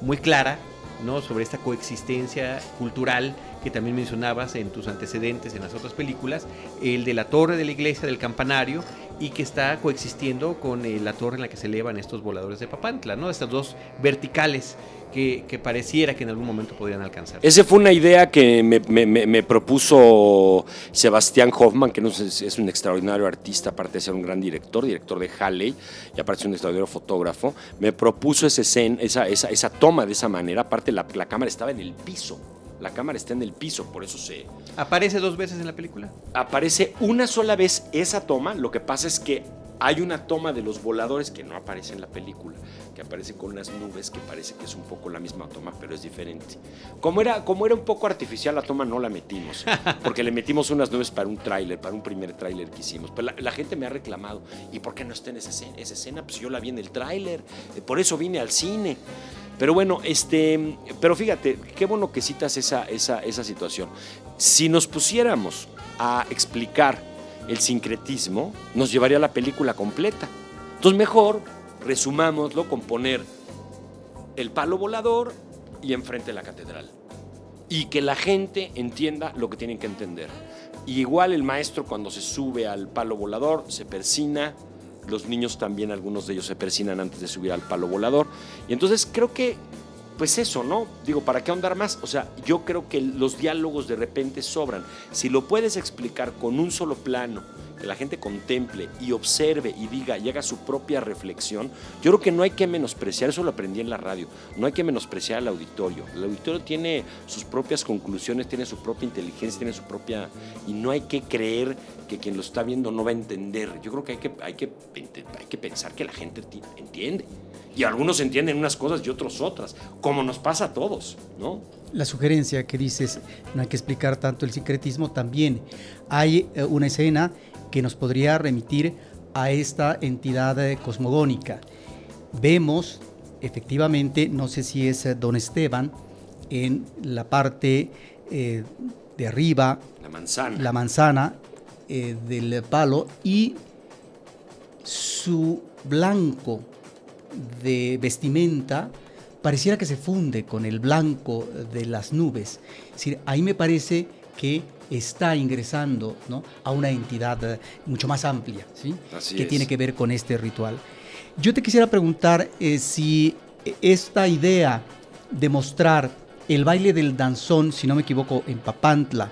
muy clara, ¿no? Sobre esta coexistencia cultural que también mencionabas en tus antecedentes en las otras películas, el de la torre de la iglesia, del campanario, y que está coexistiendo con eh, la torre en la que se elevan estos voladores de Papantla, ¿no? Estas dos verticales que, que, pareciera que en algún momento podrían alcanzar. Esa fue una idea que me, me, me propuso Sebastián Hoffman, que no es, es, un extraordinario artista, aparte de ser un gran director, director de Halley, y aparte es un extraordinario fotógrafo. Me propuso ese escena, esa, esa, esa toma de esa manera, aparte la, la cámara estaba en el piso. La cámara está en el piso, por eso se... ¿Aparece dos veces en la película? Aparece una sola vez esa toma, lo que pasa es que hay una toma de los voladores que no aparece en la película, que aparece con unas nubes que parece que es un poco la misma toma, pero es diferente. Como era, como era un poco artificial la toma, no la metimos, porque le metimos unas nubes para un tráiler, para un primer tráiler que hicimos. Pero la, gente me ha reclamado, ¿y por qué no está en esa escena? Esa escena pues yo la vi en el tráiler, por eso vine al cine. Pero bueno, este, pero fíjate, qué bueno que citas esa, esa, esa situación. Si nos pusiéramos a explicar el sincretismo, nos llevaría la película completa. Entonces mejor resumámoslo con poner el palo volador y enfrente la catedral. Y que la gente entienda lo que tienen que entender. igual el maestro cuando se sube al palo volador se persina, los niños también, algunos de ellos se persinan antes de subir al palo volador. Y entonces creo que pues eso, ¿no? Digo, ¿para qué ahondar más? O sea, yo creo que los diálogos de repente sobran. Si lo puedes explicar con un solo plano, la gente contemple y observe y diga y haga su propia reflexión, yo creo que no hay que menospreciar, eso lo aprendí en la radio, no hay que menospreciar al auditorio. El auditorio tiene sus propias conclusiones, tiene su propia inteligencia, tiene su propia... y no hay que creer que quien lo está viendo no va a entender. Yo creo que hay que, hay que, hay que pensar que la gente entiende. Y algunos entienden unas cosas y otros otras, como nos pasa a todos, ¿no? La sugerencia que dices, no hay que explicar tanto el secretismo, también hay eh, una escena que nos podría remitir a esta entidad eh, cosmogónica. Vemos, efectivamente, no sé si es eh, don Esteban, en la parte de arriba, la manzana, la manzana del palo y su blanco de vestimenta pareciera que se funde con el blanco de las nubes. Es decir, ahí me parece que está ingresando ¿no? a una entidad eh, mucho más amplia, ¿sí? que tiene que ver con este ritual. Yo te quisiera preguntar eh, si esta idea de mostrar el baile del danzón, si no me equivoco, en Papantla,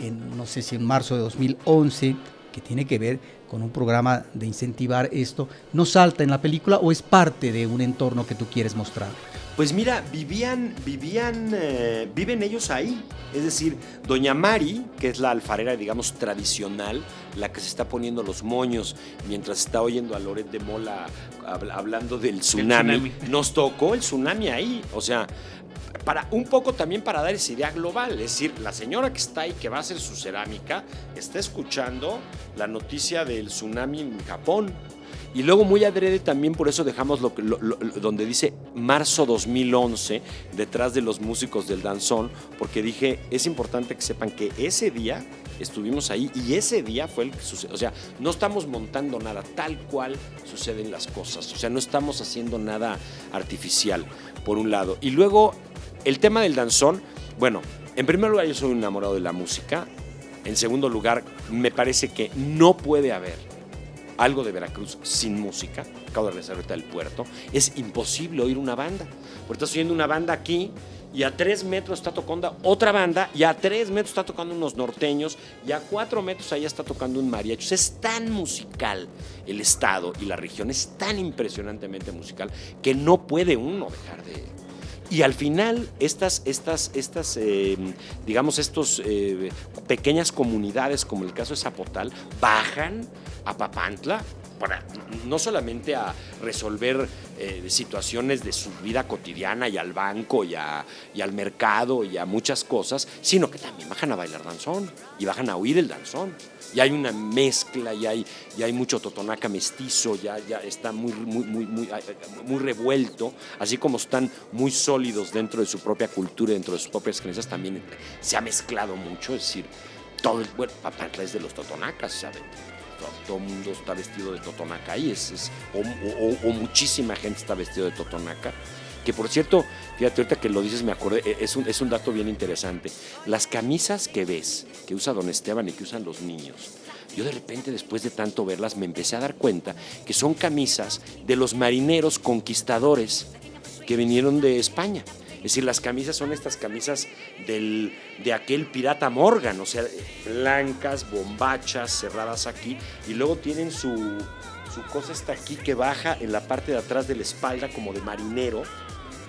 en, no sé si en marzo de 2011, que tiene que ver con un programa de incentivar esto, no salta en la película o es parte de un entorno que tú quieres mostrar? Pues mira, vivían, vivían, eh, viven ellos ahí. Es decir, Doña Mari, que es la alfarera, digamos, tradicional, la que se está poniendo los moños mientras está oyendo a Loret de Mola hablando del tsunami, nos tocó el tsunami ahí. O sea, para un poco también para dar esa idea global, es decir, la señora que está ahí que va a hacer su cerámica está escuchando la noticia del tsunami en Japón. Y luego muy adrede también por eso dejamos lo, donde dice marzo 2011 detrás de los músicos del danzón, porque dije, es importante que sepan que ese día estuvimos ahí y ese día fue el que sucedió. O sea, no estamos montando nada, tal cual suceden las cosas. O sea, no estamos haciendo nada artificial, por un lado. Y luego el tema del danzón, bueno, en primer lugar yo soy enamorado de la música. En segundo lugar, me parece que no puede haber algo de Veracruz sin música. Acabo de regresar ahorita del puerto. Es imposible oír una banda. Porque estás oyendo una banda aquí y a tres metros está tocando otra banda y a tres metros está tocando unos norteños y a cuatro metros allá está tocando un mariachi. es tan musical el estado y la región, es tan impresionantemente musical que no puede uno dejar de, y al final, estas, estas, estas eh, digamos, estos eh, pequeñas comunidades, como el caso de Zapotal, bajan a Papantla para no solamente a resolver eh, situaciones de su vida cotidiana y al banco y, y, al mercado y a muchas cosas, sino que también bajan a bailar danzón y bajan a oír el danzón y hay una mezcla, y hay, y hay mucho totonaca mestizo, ya, ya está muy, muy, muy, muy, revuelto, así como están muy sólidos dentro de su propia cultura, dentro de sus propias creencias, también se ha mezclado mucho, es decir, todo el, Papantla es de los totonacas, ¿saben? Todo, el mundo está vestido de totonaca ahí, es, o, muchísima gente está vestido de totonaca. Que por cierto, fíjate, ahorita que lo dices, me acordé, e, es un, es un dato bien interesante. Las camisas que ves, que usa don Esteban y que usan los niños, yo de repente después de tanto verlas me empecé a dar cuenta que son camisas de los marineros conquistadores que vinieron de España. Es decir, las camisas son estas camisas del, de aquel pirata Morgan, o sea, blancas, bombachas, cerradas aquí, y luego tienen su, su cosa está aquí que baja en la parte de atrás de la espalda como de marinero,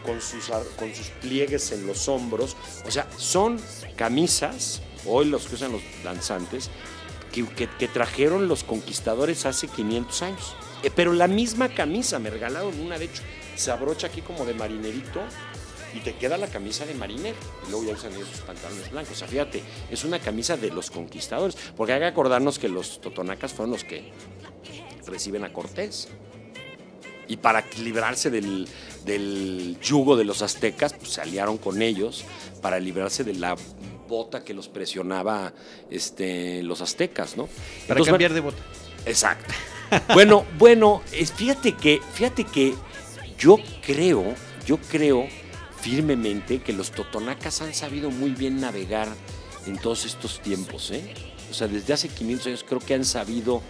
con sus, con sus pliegues en los hombros. O sea, son camisas, hoy los que usan los danzantes, que, que- trajeron los conquistadores hace 500 años. Eh, pero la misma camisa, me regalaron una, de hecho, se abrocha aquí como de marinerito y te queda la camisa de marinero. Y luego ya usan ellos sus pantalones blancos. O sea, fíjate, es una camisa de los conquistadores. Porque hay que acordarnos que los totonacas fueron los que reciben a Cortés. Y para librarse del, del yugo de los aztecas, pues se aliaron con ellos para librarse de la bota que los presionaba este, los aztecas, ¿no? Para Entonces, cambiar de bota. Exacto. Bueno, bueno, es- fíjate que, fíjate que yo creo, yo creo firmemente que los totonacas han sabido muy bien navegar en todos estos tiempos, ¿eh? O sea, desde hace 500 años creo que han sabido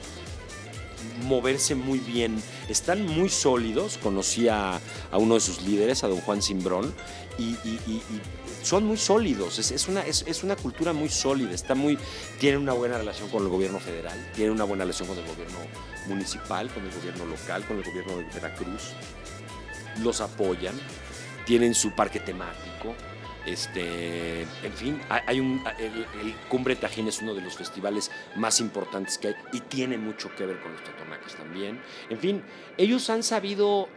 moverse muy bien. Están muy sólidos. Conocí a, uno de sus líderes, a don Juan Simbrón, y, son muy sólidos. Es, es una, es, es una cultura muy sólida. Está muy, tienen una buena relación con el gobierno federal, tienen una buena relación con el gobierno municipal, con el gobierno local, con el gobierno de Veracruz. Los apoyan, tienen su parque temático. Este, en fin, hay un, el, el Cumbre Tajín es uno de los festivales más importantes que hay y tiene mucho que ver con los totonacas también. En fin, ellos han sabido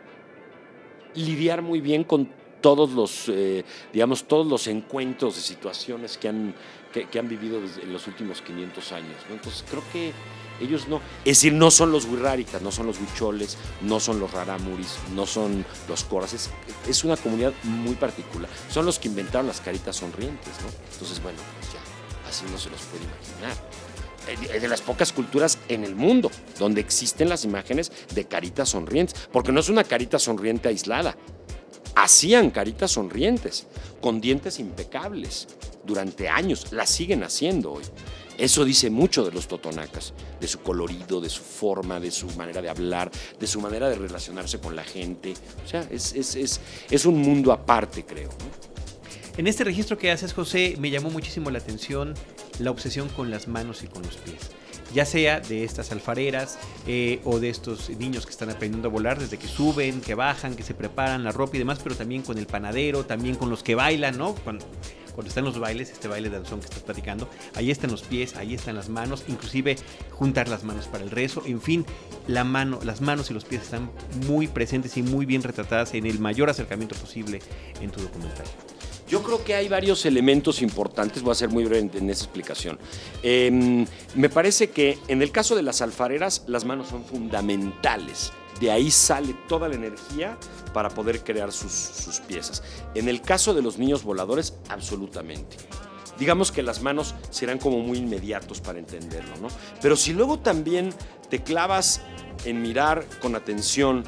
lidiar muy bien con todos los, eh, digamos, todos los encuentros de situaciones que han, que, han vivido desde en los últimos 500 años. Entonces creo que ellos no, es decir, no son los huirráritas, no son los huicholes, no son los rarámuris, no son los coras, es, es una comunidad muy particular. Son los que inventaron las caritas sonrientes, ¿no? Entonces, bueno, pues ya, así no se los puede imaginar. Es de las pocas culturas en el mundo donde existen las imágenes de caritas sonrientes, porque no es una carita sonriente aislada. Hacían caritas sonrientes, con dientes impecables, durante años, las siguen haciendo hoy. Eso dice mucho de los totonacas, de su colorido, de su forma, de su manera de hablar, de su manera de relacionarse con la gente. O sea, es, es, es, es un mundo aparte, creo. En este registro que haces, José, me llamó muchísimo la atención la obsesión con las manos y con los pies. Ya sea de estas alfareras eh, o de estos niños que están aprendiendo a volar desde que suben, que bajan, que se preparan la ropa y demás, pero también con el panadero, también con los que bailan, ¿no? Cuando están los bailes, este baile de danzón que estás platicando, ahí están los pies, ahí están las manos, inclusive juntar las manos para el rezo, en fin, la mano, las manos y los pies están muy presentes y muy bien retratadas en el mayor acercamiento posible en tu documental. Yo creo que hay varios elementos importantes, voy a ser muy breve en esa explicación. Eh, me parece que en el caso de las alfareras, las manos son fundamentales. De ahí sale toda la energía para poder crear sus piezas. En el caso de los niños voladores, absolutamente. Digamos que las manos serán como muy inmediatos para entenderlo, ¿no? Pero si luego también te clavas en mirar con atención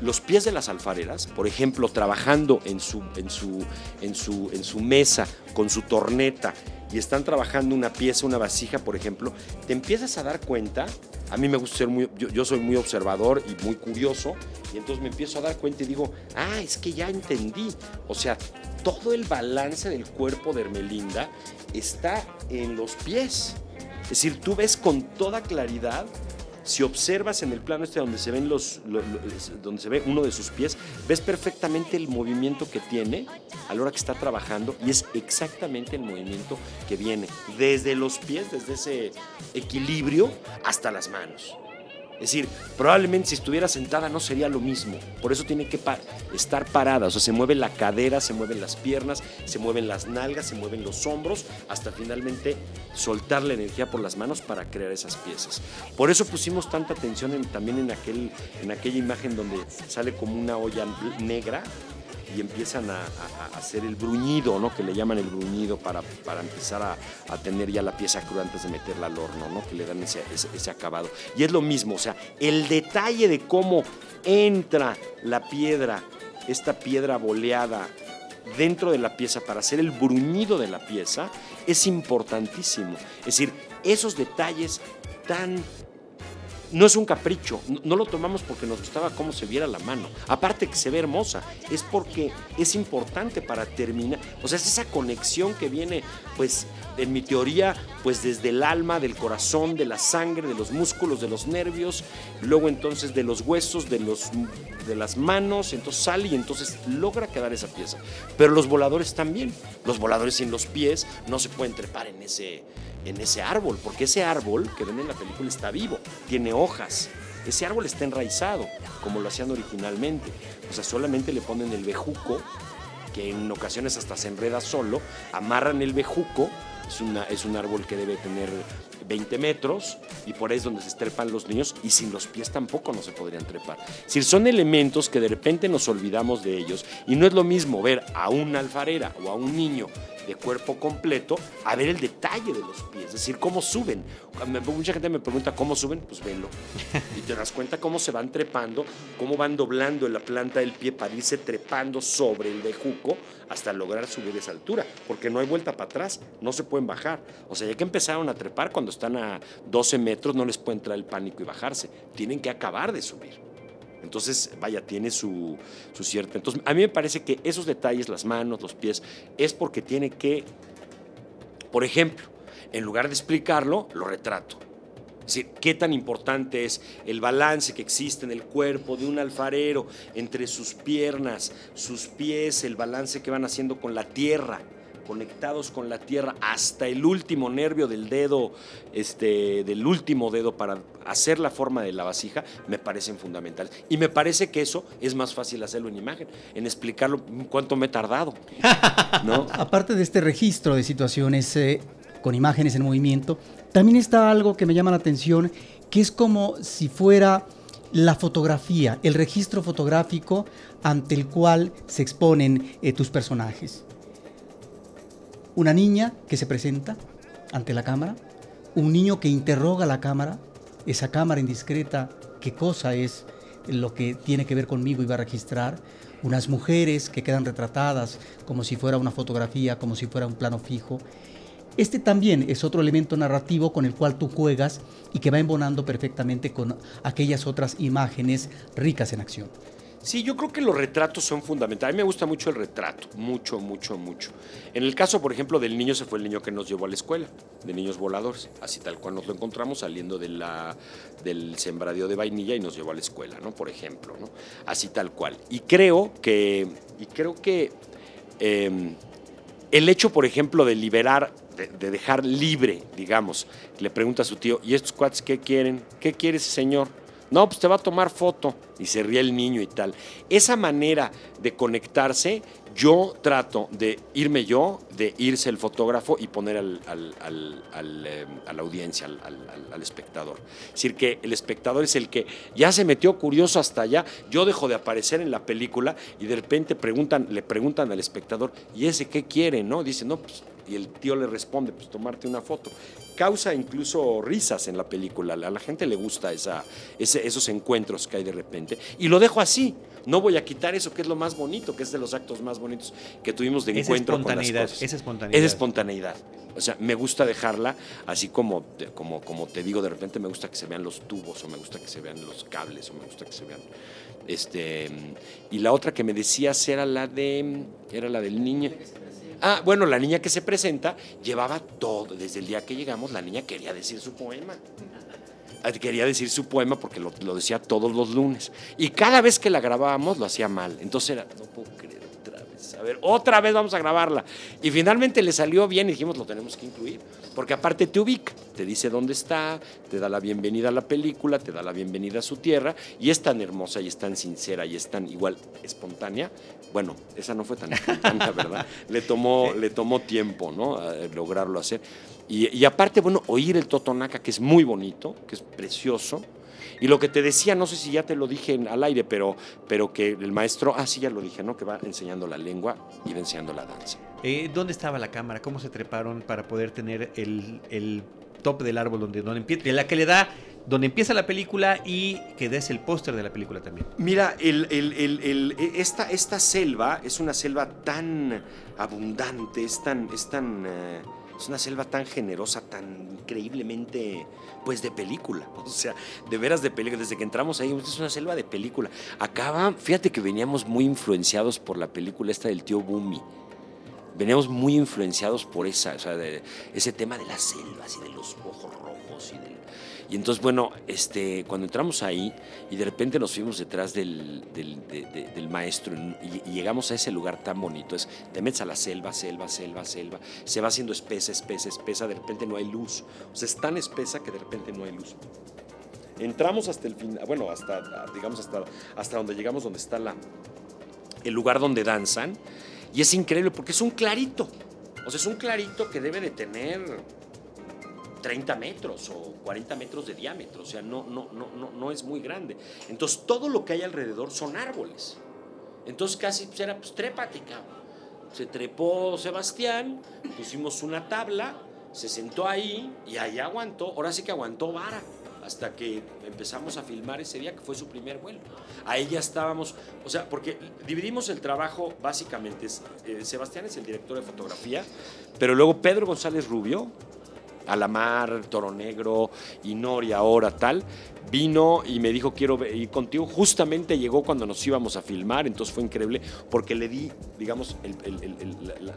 los pies de las alfareras, por ejemplo, trabajando en su, en su, en su, en su mesa con su torneta y están trabajando una pieza, una vasija, por ejemplo, te empiezas a dar cuenta. A mí me gusta ser muy, yo, yo soy muy observador y muy curioso, y entonces me empiezo a dar cuenta y digo, ah, es que ya entendí. O sea, todo el balance del cuerpo de Hermelinda está en los pies. Es decir, tú ves con toda claridad si observas en el plano este donde se ven los, lo- lo- donde se ve uno de sus pies, ves perfectamente el movimiento que tiene a la hora que está trabajando y es exactamente el movimiento que viene desde los pies, desde ese equilibrio hasta las manos. Es decir, probablemente si estuviera sentada no sería lo mismo. Por eso tiene que estar parada. O sea, se mueve la cadera, se mueven las piernas, se mueven las nalgas, se mueven los hombros, hasta finalmente soltar la energía por las manos para crear esas piezas. Por eso pusimos tanta atención en- también en, aquel, en aquella imagen donde sale como una olla negra y empiezan a, hacer el bruñido, ¿no? Que le llaman el bruñido para, para empezar a, a tener ya la pieza cruda antes de meterla al horno, ¿no? Que le dan ese, ese- ese acabado. Y es lo mismo, o sea, el detalle de cómo entra la piedra, esta piedra boleada dentro de la pieza para hacer el bruñido de la pieza es importantísimo. Es decir, esos detalles tan no es un capricho, no, lo tomamos porque nos gustaba cómo se viera la mano. Aparte que se ve hermosa, es porque es importante para terminar. O sea, es esa conexión que viene, pues, en mi teoría, pues desde el alma, del corazón, de la sangre, de los músculos, de los nervios, luego entonces de los huesos, de, los, de las manos, entonces sale y entonces logra quedar esa pieza. Pero los voladores también. Los voladores sin los pies no se pueden trepar en ese, en ese árbol, porque ese árbol que ven en la película está vivo, tiene hojas. Ese árbol está enraizado, como lo hacían originalmente. O sea, solamente le ponen el bejuco, que en ocasiones hasta se enreda solo, amarran el bejuco, es, una, es un árbol que debe tener 20 metros y por ahí es donde se trepan los niños y sin los pies tampoco no se podrían trepar. Es decir, son elementos que de repente nos olvidamos de ellos y no es lo mismo ver a una alfarera o a un niño de cuerpo completo a ver el detalle de los pies, es decir, cómo suben. Mucha gente me pregunta cómo suben, pues velo. Y te das cuenta cómo se van trepando, cómo van doblando en la planta del pie para irse trepando sobre el bejuco hasta lograr subir esa altura, porque no hay vuelta para atrás, no se pueden bajar. O sea, ya que empezaron a trepar, cuando están a 12 metros no les puede entrar el pánico y bajarse, tienen que acabar de subir. Entonces, vaya, tiene su, su cierta. Entonces, a mí me parece que esos detalles, las manos, los pies, es porque tiene que, por ejemplo, en lugar de explicarlo, lo retrato. Es decir, qué tan importante es el balance que existe en el cuerpo de un alfarero entre sus piernas, sus pies, el balance que van haciendo con la tierra conectados con la tierra hasta el último nervio del dedo, este, del último dedo para hacer la forma de la vasija, me parecen fundamentales. Y me parece que eso es más fácil hacerlo en imagen, en explicarlo cuánto me he tardado. ¿no? Aparte de este registro de situaciones eh, con imágenes en movimiento, también está algo que me llama la atención, que es como si fuera la fotografía, el registro fotográfico ante el cual se exponen eh, tus personajes una niña que se presenta ante la cámara, un niño que interroga a la cámara, esa cámara indiscreta, qué cosa es lo que tiene que ver conmigo y va a registrar, unas mujeres que quedan retratadas como si fuera una fotografía, como si fuera un plano fijo. Este también es otro elemento narrativo con el cual tú juegas y que va embonando perfectamente con aquellas otras imágenes ricas en acción. Sí, yo creo que los retratos son fundamentales. A mí me gusta mucho el retrato, mucho, mucho, mucho. En el caso, por ejemplo, del niño, se fue el niño que nos llevó a la escuela, de niños voladores. Así tal cual nos lo encontramos saliendo de la, del sembradío de vainilla y nos llevó a la escuela, ¿no? Por ejemplo, ¿no? Así tal cual. Y creo que, y creo que em, el hecho, por ejemplo, de liberar, de, de, dejar libre, digamos, le pregunta a su tío, ¿y estos cuates qué quieren? ¿Qué quiere ese señor? No, pues te va a tomar foto. Y se ríe el niño y tal. Esa manera de conectarse, yo trato de irme yo, de irse el fotógrafo y poner al, eh, a la audiencia, al, espectador. Es decir, que el espectador es el que ya se metió curioso hasta allá. Yo dejo de aparecer en la película y de repente le preguntan al espectador, ¿y ese qué quiere? ¿No? Dice, no, pues y el tío le responde, pues tomarte una foto. Causa incluso risas en la película, a la gente le gusta esa, esos encuentros que hay de repente. Y lo dejo así, no voy a quitar eso que es lo más bonito, que es de los actos más bonitos que tuvimos de encuentro con las cosas. Esa espontaneidad. Esa espontaneidad. O sea, me gusta dejarla así como, como, como te digo, de repente me gusta que se vean los tubos, o me gusta que se vean los cables, o me gusta que se vean. Este, y la otra que me decías era la de. Era la del niño. Ah, bueno, la niña que se presenta llevaba todo, desde el día que llegamos, la niña quería decir su poema. Ah, quería decir su poema porque lo, decía todos los lunes. Y cada vez que la grabábamos lo hacía mal. Entonces era, no puedo creer A ver, otra vez vamos a grabarla. Y finalmente le salió bien y dijimos, lo tenemos que incluir. Porque aparte te ubica, te dice dónde está, te da la bienvenida a la película, te da la bienvenida a su tierra. Y es tan hermosa y es tan sincera y es tan igual espontánea bueno, esa no fue tan espontánea, ¿verdad? Le tomó, le tomó tiempo, ¿no? lograrlo hacer. Y, aparte, bueno, oír el Totonaca, que es muy bonito, que es precioso. Y lo que te decía, no sé si ya te lo dije al aire, pero, pero que el maestro, ah, sí, ya lo dije, ¿no? Que va enseñando la lengua y va enseñando la danza. Eh, ¿Dónde estaba la cámara? ¿Cómo se treparon para poder tener el, el top del árbol donde, donde empieza? La que le da donde empieza la película y que des el póster de la película también. Mira, el, esta, esta, selva es una selva tan abundante, es tan... Es tan eh, es una selva tan generosa, tan increíblemente, pues de película. O sea, de veras de película. Desde que entramos ahí, es una selva de película. Acaba, fíjate que veníamos muy influenciados por la película esta del tío Bumi veníamos muy influenciados por esa, o sea, ese tema de las selvas y de los ojos. Y entonces, bueno, este, cuando entramos ahí y de repente nos fuimos detrás del, del- de- de- del maestro y, y llegamos a ese lugar tan bonito, es, te metes a la selva, selva, selva, selva, se va haciendo espesa, espesa, espesa, de repente no hay luz. O sea, es tan espesa que de repente no hay luz. Entramos hasta el final, bueno, hasta, digamos, hasta, hasta donde llegamos, donde está la, el lugar donde danzan. Y es increíble porque es un clarito. O sea, es un clarito que debe de tener 30 metros o 40 metros de diámetro. O sea, no, no, no, no, es muy grande. Entonces, todo lo que hay alrededor son árboles. Entonces, casi pues, era, pues, trépate. Se trepó Sebastián, pusimos una tabla, se sentó ahí y ahí aguantó. Ahora sí que aguantó vara hasta que empezamos a filmar ese día, que fue su primer vuelo. Ahí ya estábamos, o sea, porque dividimos el trabajo básicamente. eh, Sebastián es el director de fotografía, pero luego Pedro González Rubio, Alamar, Toro Negro y Nori ahora tal, vino y me dijo quiero ir contigo. Justamente llegó cuando nos íbamos a filmar, entonces fue increíble porque le di, digamos,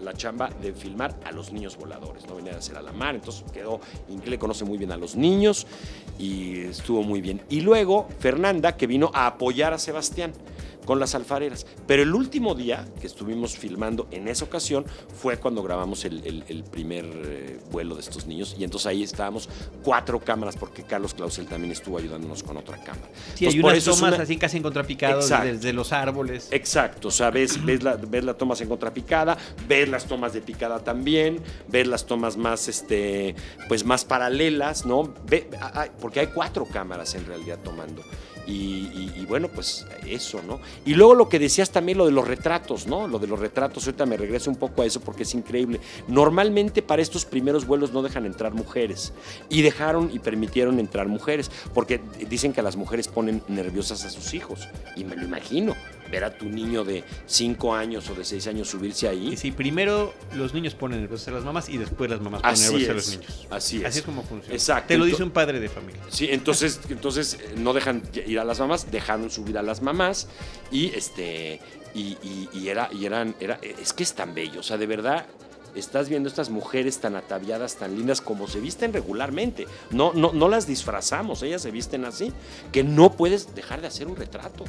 la, chamba de filmar a los niños voladores, no venía a hacer Alamar, entonces quedó increíble, conoce muy bien a los niños y estuvo muy bien. Y luego Fernanda que vino a apoyar a Sebastián con las alfareras. Pero el último día que estuvimos filmando en esa ocasión fue cuando grabamos el, el- el primer eh, vuelo de estos niños. Y entonces ahí estábamos cuatro cámaras, porque Carlos Clausel también estuvo ayudándonos con otra cámara. Sí, Entonces, hay unas tomas una- así casi en contrapicado desde los árboles. Exacto, o sea, ves, ves, la, ves la tomas en contrapicada, ves las tomas de picada también, ves las tomas más, este, pues más paralelas, ¿no? Ve- porque hay cuatro cámaras en realidad tomando. Y, bueno, pues eso, ¿no? Y luego lo que decías también, lo de los retratos, ¿no? Lo de los retratos, ahorita me regreso un poco a eso porque es increíble. Normalmente para estos primeros vuelos no dejan entrar mujeres. Y dejaron y permitieron entrar mujeres, porque dicen que las mujeres ponen nerviosas a sus hijos. Y me lo imagino, ver a tu niño de 5 años o de 6 años subirse ahí. Y sí, primero los niños ponen nerviosas a las mamás y después las mamás ponen Así nerviosas a es, los niños. así es. Así es como funciona. Exacto. Te lo dice un padre de familia. Sí, entonces, entonces eh, no dejan ir a las mamás, dejaron subir a las mamás y este y, y- y era y eran era es que es tan bello, o sea, de verdad estás viendo estas mujeres tan ataviadas, tan lindas como se visten regularmente. No no no las disfrazamos, ellas se visten así que no puedes dejar de hacer un retrato.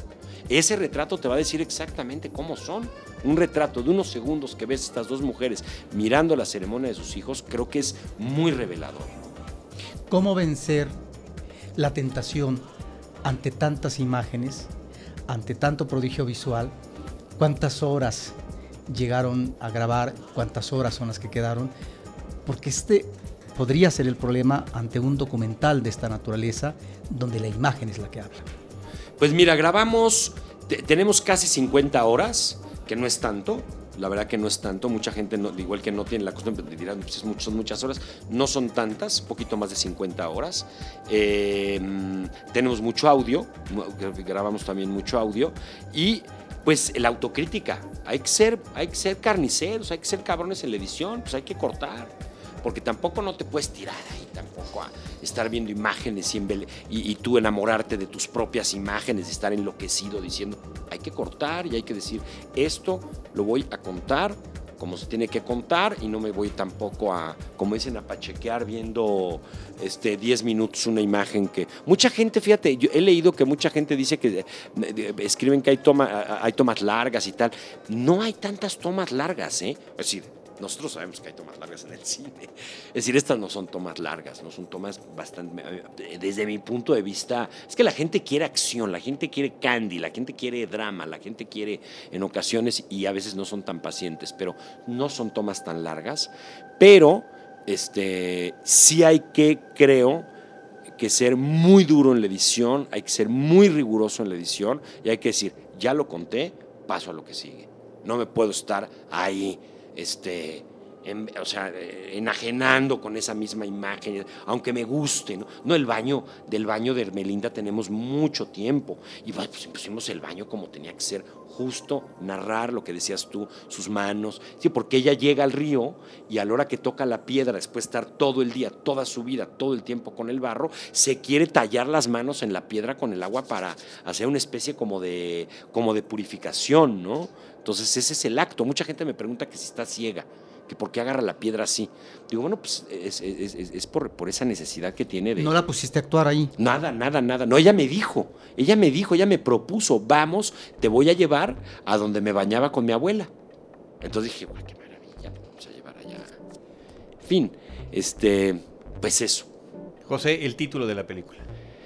Ese retrato te va a decir exactamente cómo son. Un retrato de unos segundos que ves estas dos mujeres mirando la ceremonia de sus hijos, creo que es muy revelador. ¿Cómo vencer la tentación ante tantas imágenes, ante tanto prodigio visual? ¿Cuántas horas llegaron a grabar? ¿Cuántas horas son las que quedaron? Porque este podría ser el problema ante un documental de esta naturaleza donde la imagen es la que habla. Pues mira, grabamos, te- tenemos casi 50 horas, que no es tanto. La verdad que no es tanto. Mucha gente, no- igual que no tiene la costumbre, dirán, pues son muchas horas. No son tantas, poquito más de 50 horas. Eh, mm, tenemos mucho audio, grabamos también mucho audio. Y pues la autocrítica. Hay que ser, hay que ser carniceros, hay que ser cabrones en la edición, pues hay que cortar porque tampoco no te puedes tirar ahí tampoco a estar viendo imágenes y, y tú enamorarte de tus propias imágenes, de estar enloquecido diciendo, hay que cortar y hay que decir, esto lo voy a contar como se tiene que contar y no me voy tampoco a, como dicen, a pachequear viendo este, 10 minutos una imagen que... Mucha gente, fíjate, yo he leído que mucha gente dice que eh, escriben que hay, toma, hay tomas largas y tal. No hay tantas tomas largas, ¿eh? Es decir, nosotros sabemos que hay tomas largas en el cine. Es decir, estas no son tomas largas, no son tomas bastante... eh, Desde mi punto de vista, es que la gente quiere acción, la gente quiere candy, la gente quiere drama, la gente quiere en ocasiones y a veces no son tan pacientes, pero no son tomas tan largas. Pero este, sí hay que, creo, que ser muy duro en la edición, hay que ser muy riguroso en la edición y hay que decir, ya lo conté, paso a lo que sigue. No me puedo estar ahí, este, o sea, enajenando con esa misma imagen, aunque me guste, ¿no? El baño, del baño de Hermelinda tenemos mucho tiempo. Y pues pusimos el baño como tenía que ser, justo narrar lo que decías tú, sus manos. Sí, porque ella llega al río y a la hora que toca la piedra, después de estar todo el día, toda su vida, todo el tiempo con el barro, se quiere tallar las manos en la piedra con el agua para hacer una especie como de, como de purificación, ¿no? Entonces ese es el acto. Mucha gente me pregunta que si está ciega que por qué agarra la piedra así. Digo, bueno, pues es, es- es- es por, por esa necesidad que tiene de... No la pusiste a actuar ahí. Nada, nada, nada. No, ella me dijo, ella me dijo, ella me propuso, vamos, te voy a llevar a donde me bañaba con mi abuela. Entonces dije, guau, qué maravilla, me vamos a llevar allá. Fin, este, pues eso. José, el título de la película.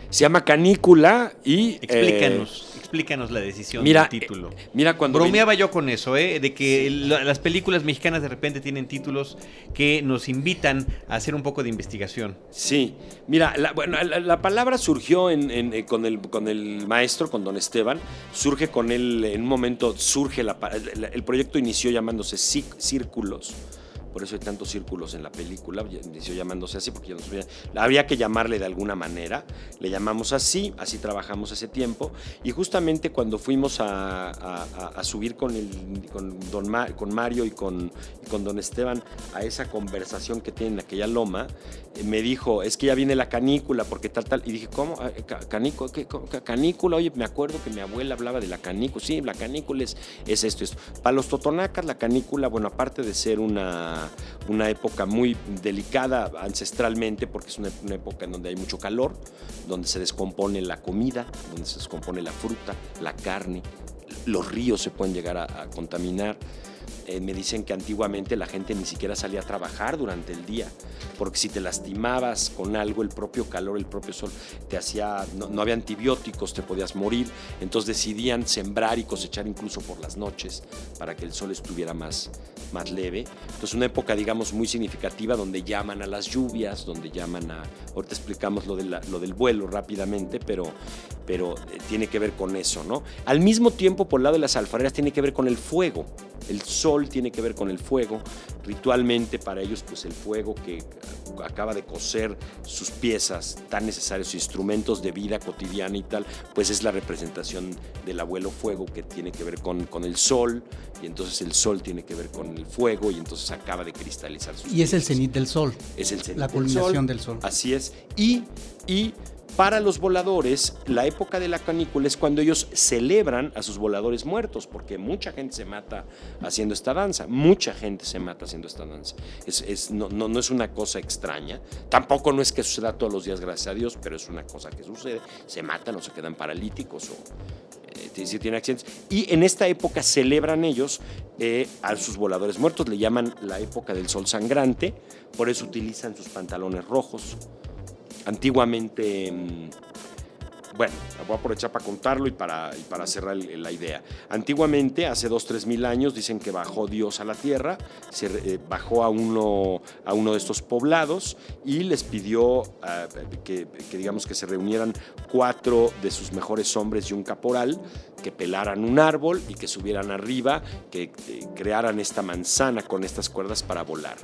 Se llama Canícula y... eh, Explícanos, explícanos la decisión mira, del título. eh, mira, cuando... Bromeaba yo con eso, ¿eh? de que la- las películas mexicanas de repente tienen títulos que nos invitan a hacer un poco de investigación. Sí, mira, la, bueno, la, la palabra surgió en- en- eh, con, el, con el maestro, con don Esteban, surge con él, en un momento surge, la, el, proyecto inició llamándose Cí- Círculos, por eso hay tantos círculos en la película, inició llamándose así, porque ya no sabía- había que llamarle de alguna manera, le llamamos así, así trabajamos ese tiempo, y justamente cuando fuimos a, a- a- subir con, el, con, don Ma- con Mario y con, y con don Esteban a esa conversación que tienen en aquella loma, eh, me dijo, es que ya viene la canícula, porque tal, tal. Y dije, ¿cómo? Ah, ca- canícula, ¿qué? Canícula, oye, me acuerdo que mi abuela hablaba de la canícula. Sí, la canícula es, es esto, esto. Para los totonacas, la canícula, bueno, aparte de ser una, una época muy delicada ancestralmente, porque es una, época en donde hay mucho calor, donde se descompone la comida, donde se descompone la fruta, la carne, los ríos se pueden llegar a contaminar. Eh, me dicen que antiguamente la gente ni siquiera salía a trabajar durante el día, porque si te lastimabas con algo, el propio calor, el propio sol, te hacía, no, no había antibióticos, te podías morir, entonces decidían sembrar y cosechar incluso por las noches para que el sol estuviera más, más leve. Entonces una época, digamos, muy significativa donde llaman a las lluvias, donde llaman a, ahorita explicamos lo, de lo del vuelo rápidamente, pero, pero eh, tiene que ver con eso, ¿no? Al mismo tiempo, por el lado de las alfareras, tiene que ver con el fuego. El sol tiene que ver con el fuego. Ritualmente para ellos, pues el fuego que acaba de coser sus piezas tan necesarios, instrumentos de vida cotidiana y tal, pues es la representación del abuelo fuego que tiene que ver con, con el sol. Y entonces el sol tiene que ver con el fuego y entonces acaba de cristalizar sus Y es el cenit del sol. Es el cenit La del culminación del sol. Así es. Y, y para los voladores, la época de la canícula es cuando ellos celebran a sus voladores muertos, porque mucha gente se mata haciendo esta danza. Mucha gente se mata haciendo esta danza. No, no, no es una cosa extraña. Tampoco no es que suceda todos los días, gracias a Dios, pero es una cosa que sucede. Se matan o se quedan paralíticos o eh, si tienen accidentes. Y en esta época celebran ellos eh, a sus voladores muertos, le llaman la época del sol sangrante, por eso utilizan sus pantalones rojos. Antiguamente, mm, bueno, voy a aprovechar para contarlo y para, para cerrar la idea. Antiguamente, hace dos, tres mil años, dicen que bajó Dios a la tierra, se eh, bajó a uno, a uno de estos poblados y les pidió ah, que, que, digamos, que se reunieran cuatro de sus mejores hombres y un caporal, que pelaran un árbol y que subieran arriba, que eh, crearan esta manzana con estas cuerdas para volar.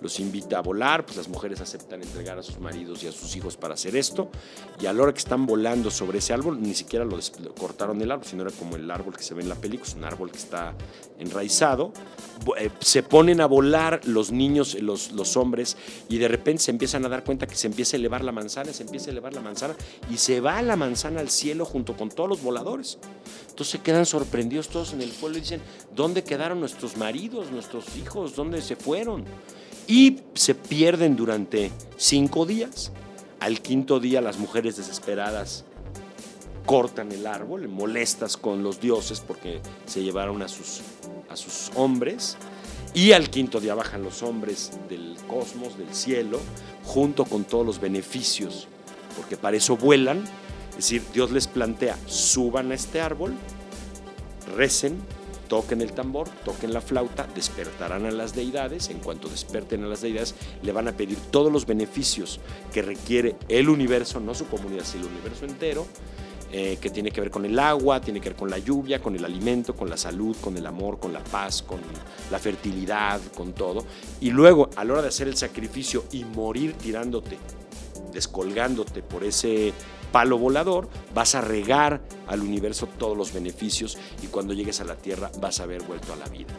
Los invita a volar, pues las mujeres aceptan entregar a sus maridos y a sus hijos para hacer esto, y a la hora que están volando sobre ese árbol, ni siquiera lo, cortaron el árbol, sino era como el árbol que se ve en la película, es un árbol que está enraizado, eh, se ponen a volar los niños, los, los hombres, y de repente se empiezan a dar cuenta que se empieza a elevar la manzana, se empieza a elevar la manzana, y se va la manzana al cielo junto con todos los voladores. Entonces quedan sorprendidos todos en el pueblo y dicen, ¿dónde quedaron nuestros maridos, nuestros hijos? ¿Dónde se fueron? Y se pierden durante cinco días. Al quinto día las mujeres desesperadas cortan el árbol, molestas con los dioses porque se llevaron a sus, a sus hombres. Y al quinto día bajan los hombres del cosmos, del cielo, junto con todos los beneficios, porque para eso vuelan. Es decir, Dios les plantea, suban a este árbol, recen, toquen el tambor, toquen la flauta, despertarán a las deidades. En cuanto desperten a las deidades, le van a pedir todos los beneficios que requiere el universo, no su comunidad, sino el universo entero. eh, que tiene que ver con el agua, tiene que ver con la lluvia, con el alimento, con la salud, con el amor, con la paz, con la fertilidad, con todo. Y luego, a la hora de hacer el sacrificio y morir tirándote, descolgándote por ese palo volador, vas a regar al universo todos los beneficios y cuando llegues a la Tierra vas a haber vuelto a la vida.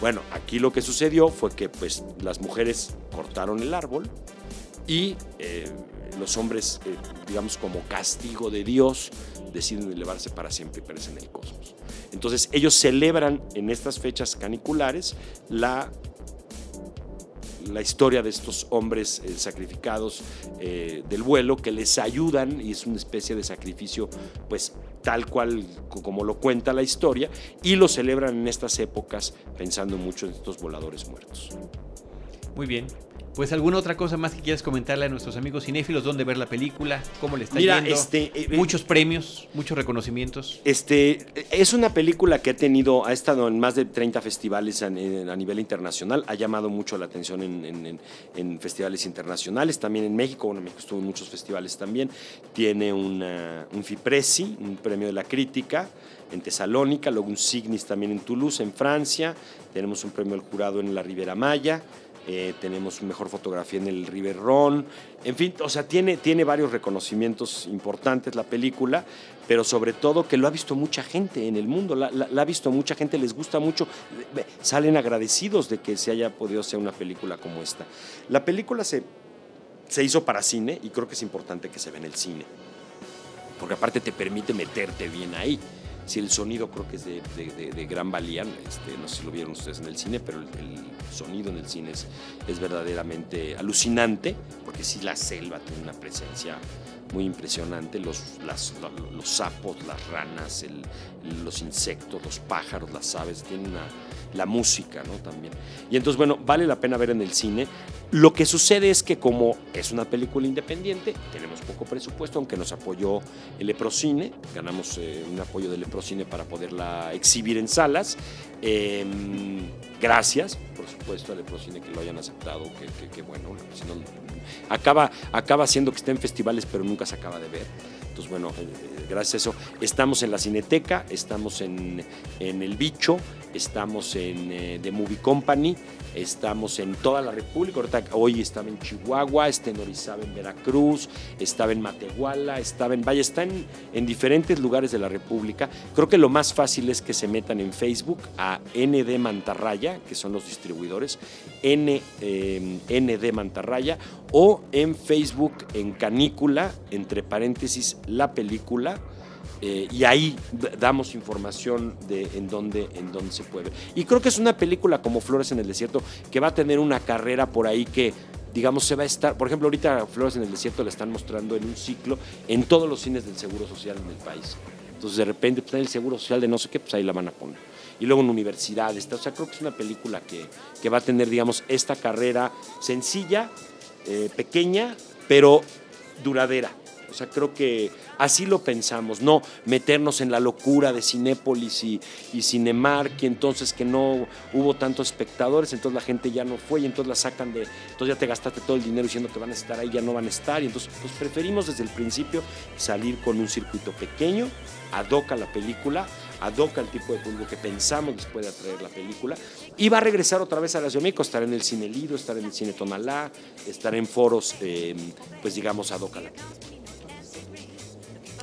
Bueno, aquí lo que sucedió fue que pues, las mujeres cortaron el árbol y eh, los hombres, eh, digamos como castigo de Dios, deciden elevarse para siempre y perecen en el cosmos. Entonces ellos celebran en estas fechas caniculares la la historia de estos hombres eh, sacrificados eh, del vuelo que les ayudan y es una especie de sacrificio pues tal cual como lo cuenta la historia y lo celebran en estas épocas pensando mucho en estos voladores muertos. Muy bien, pues alguna otra cosa más que quieras comentarle a nuestros amigos cinéfilos, dónde ver la película, cómo le está Mira, yendo, este, eh, muchos premios, muchos reconocimientos. Este, es una película que ha tenido, ha estado en más de 30 festivales a, nivel internacional, ha llamado mucho la atención en, en- en- en festivales internacionales, también en México, bueno, en México estuvo en muchos festivales también, tiene una- un FIPRESI, un premio de la crítica en Tesalónica, luego un Signis también en Toulouse, en Francia, tenemos un premio del jurado en la Ribera Maya, eh, tenemos mejor fotografía en el River Ron, en fin, o sea, tiene, tiene varios reconocimientos importantes la película, pero sobre todo que lo ha visto mucha gente en el mundo, la, ha visto mucha gente, les gusta mucho, salen agradecidos de que se haya podido hacer una película como esta. La película se, se hizo para cine y creo que es importante que se vea en el cine, porque aparte te permite meterte bien ahí. Si el sonido creo que es de, gran valía, este, no sé si lo vieron ustedes en el cine, pero el, sonido en el cine es, verdaderamente alucinante, porque sí la selva tiene una presencia muy impresionante, los, las- lo- los sapos, las ranas, el- los insectos, los pájaros, las aves, tienen una- la música ¿no? también. Y entonces, bueno, vale la pena ver en el cine. Lo que sucede es que como es una película independiente, tenemos poco presupuesto, aunque nos apoyó el Leprocine, ganamos eh, un apoyo del Leprocine para poderla exhibir en salas. Eh, gracias, por supuesto, al Leprocine que lo hayan aceptado, que, bueno, acaba, acaba siendo que está en festivales, pero nunca se acaba de ver. Entonces, bueno, eh, eh, gracias a eso, estamos en la Cineteca, estamos en, en El Bicho, estamos en eh, The Movie Company, estamos en toda la República. Hoy estaba en Chihuahua, está en Orizaba, en Veracruz, estaba en Matehuala, estaba en Vaya, está en, en diferentes lugares de la República. Creo que lo más fácil es que se metan en Facebook a ND Mantarraya, que son los distribuidores, N, eh, ND Mantarraya, o en Facebook en Canícula, entre paréntesis, la película. eh, y ahí damos información de en dónde, en dónde se puede ver. Y creo que es una película como Flores en el Desierto que va a tener una carrera por ahí que, digamos, se va a estar. Por ejemplo, ahorita Flores en el Desierto la están mostrando en un ciclo en todos los cines del Seguro Social en el país. Entonces, de repente, pues, en el Seguro Social de no sé qué, pues ahí la van a poner. Y luego en universidades. O sea, creo que es una película que, que va a tener, digamos, esta carrera sencilla, eh, pequeña, pero duradera. O sea, creo que así lo pensamos, no meternos en la locura de Cinépolis y, y Cinemark, y entonces que no hubo tantos espectadores, entonces la gente ya no fue, y entonces la sacan de, entonces ya te gastaste todo el dinero diciendo que van a estar ahí, ya no van a estar, y entonces pues preferimos desde el principio salir con un circuito pequeño, ad la película, ad hoc al tipo de público que pensamos les puede atraer la película, y va a regresar otra vez a la Ciudad México, estar en el Cine Lido, estar en el Cine Tonalá, estar en foros, eh, pues digamos, ad a la película.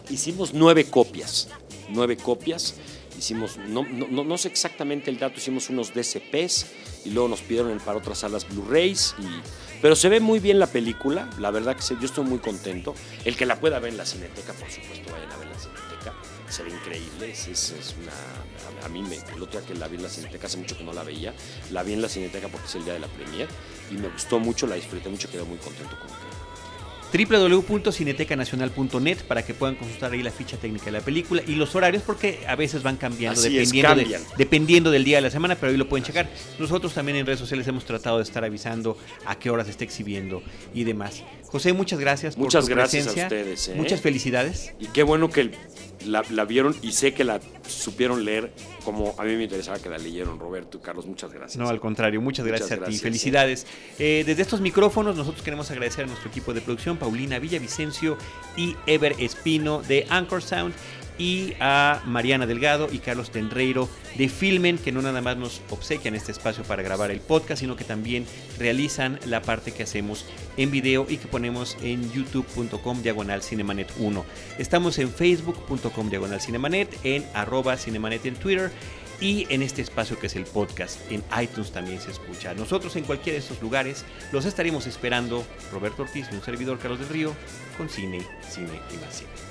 Hicimos nueve copias, nueve copias. Hicimos, no, no- no sé exactamente el dato, hicimos unos DCPs y luego nos pidieron para otras salas Blu-rays. y- Pero se ve muy bien la película, la verdad que yo estoy muy contento. El que la pueda ver en la Cineteca, por supuesto, vayan a ver en la Cineteca. Se ve increíble, es, una... A, a mí, me, el otro día que la vi en la Cineteca, hace mucho que no la veía, la vi en la Cineteca porque es el día de la premier y me gustó mucho, la disfruté mucho, quedé muy contento con que www.cinetecanacional.net para que puedan consultar ahí la ficha técnica de la película y los horarios porque a veces van cambiando Así es, dependiendo, de- dependiendo del día de la semana, pero ahí lo pueden checar. Nosotros también en redes sociales hemos tratado de estar avisando a qué horas se está exhibiendo y demás. José, muchas gracias por Muchas tu gracias a presencia. ustedes, ¿eh? Muchas felicidades. Y qué bueno que el la, la vieron y sé que la supieron leer como a mí me interesaba que la leyeron, Roberto y Carlos. Muchas gracias. No, al contrario, muchas gracias, a ti. Felicidades. Eh, desde estos micrófonos, nosotros queremos agradecer a nuestro equipo de producción, Paulina Villavicencio y Ever Espino de Anchor Sound. Y a Mariana Delgado y Carlos Tenreiro de Filmen, que no nada más nos obsequian este espacio para grabar el podcast, sino que también realizan la parte que hacemos en video y que ponemos en youtube.com diagonal cinemanet 1. Estamos en facebook.com diagonal cinemanet, en arroba cinemanet en Twitter y en este espacio que es el podcast. En iTunes también se escucha. Nosotros en cualquiera de estos lugares los estaremos esperando. Roberto Ortiz y un servidor Carlos del Río con cine, cine y más cine.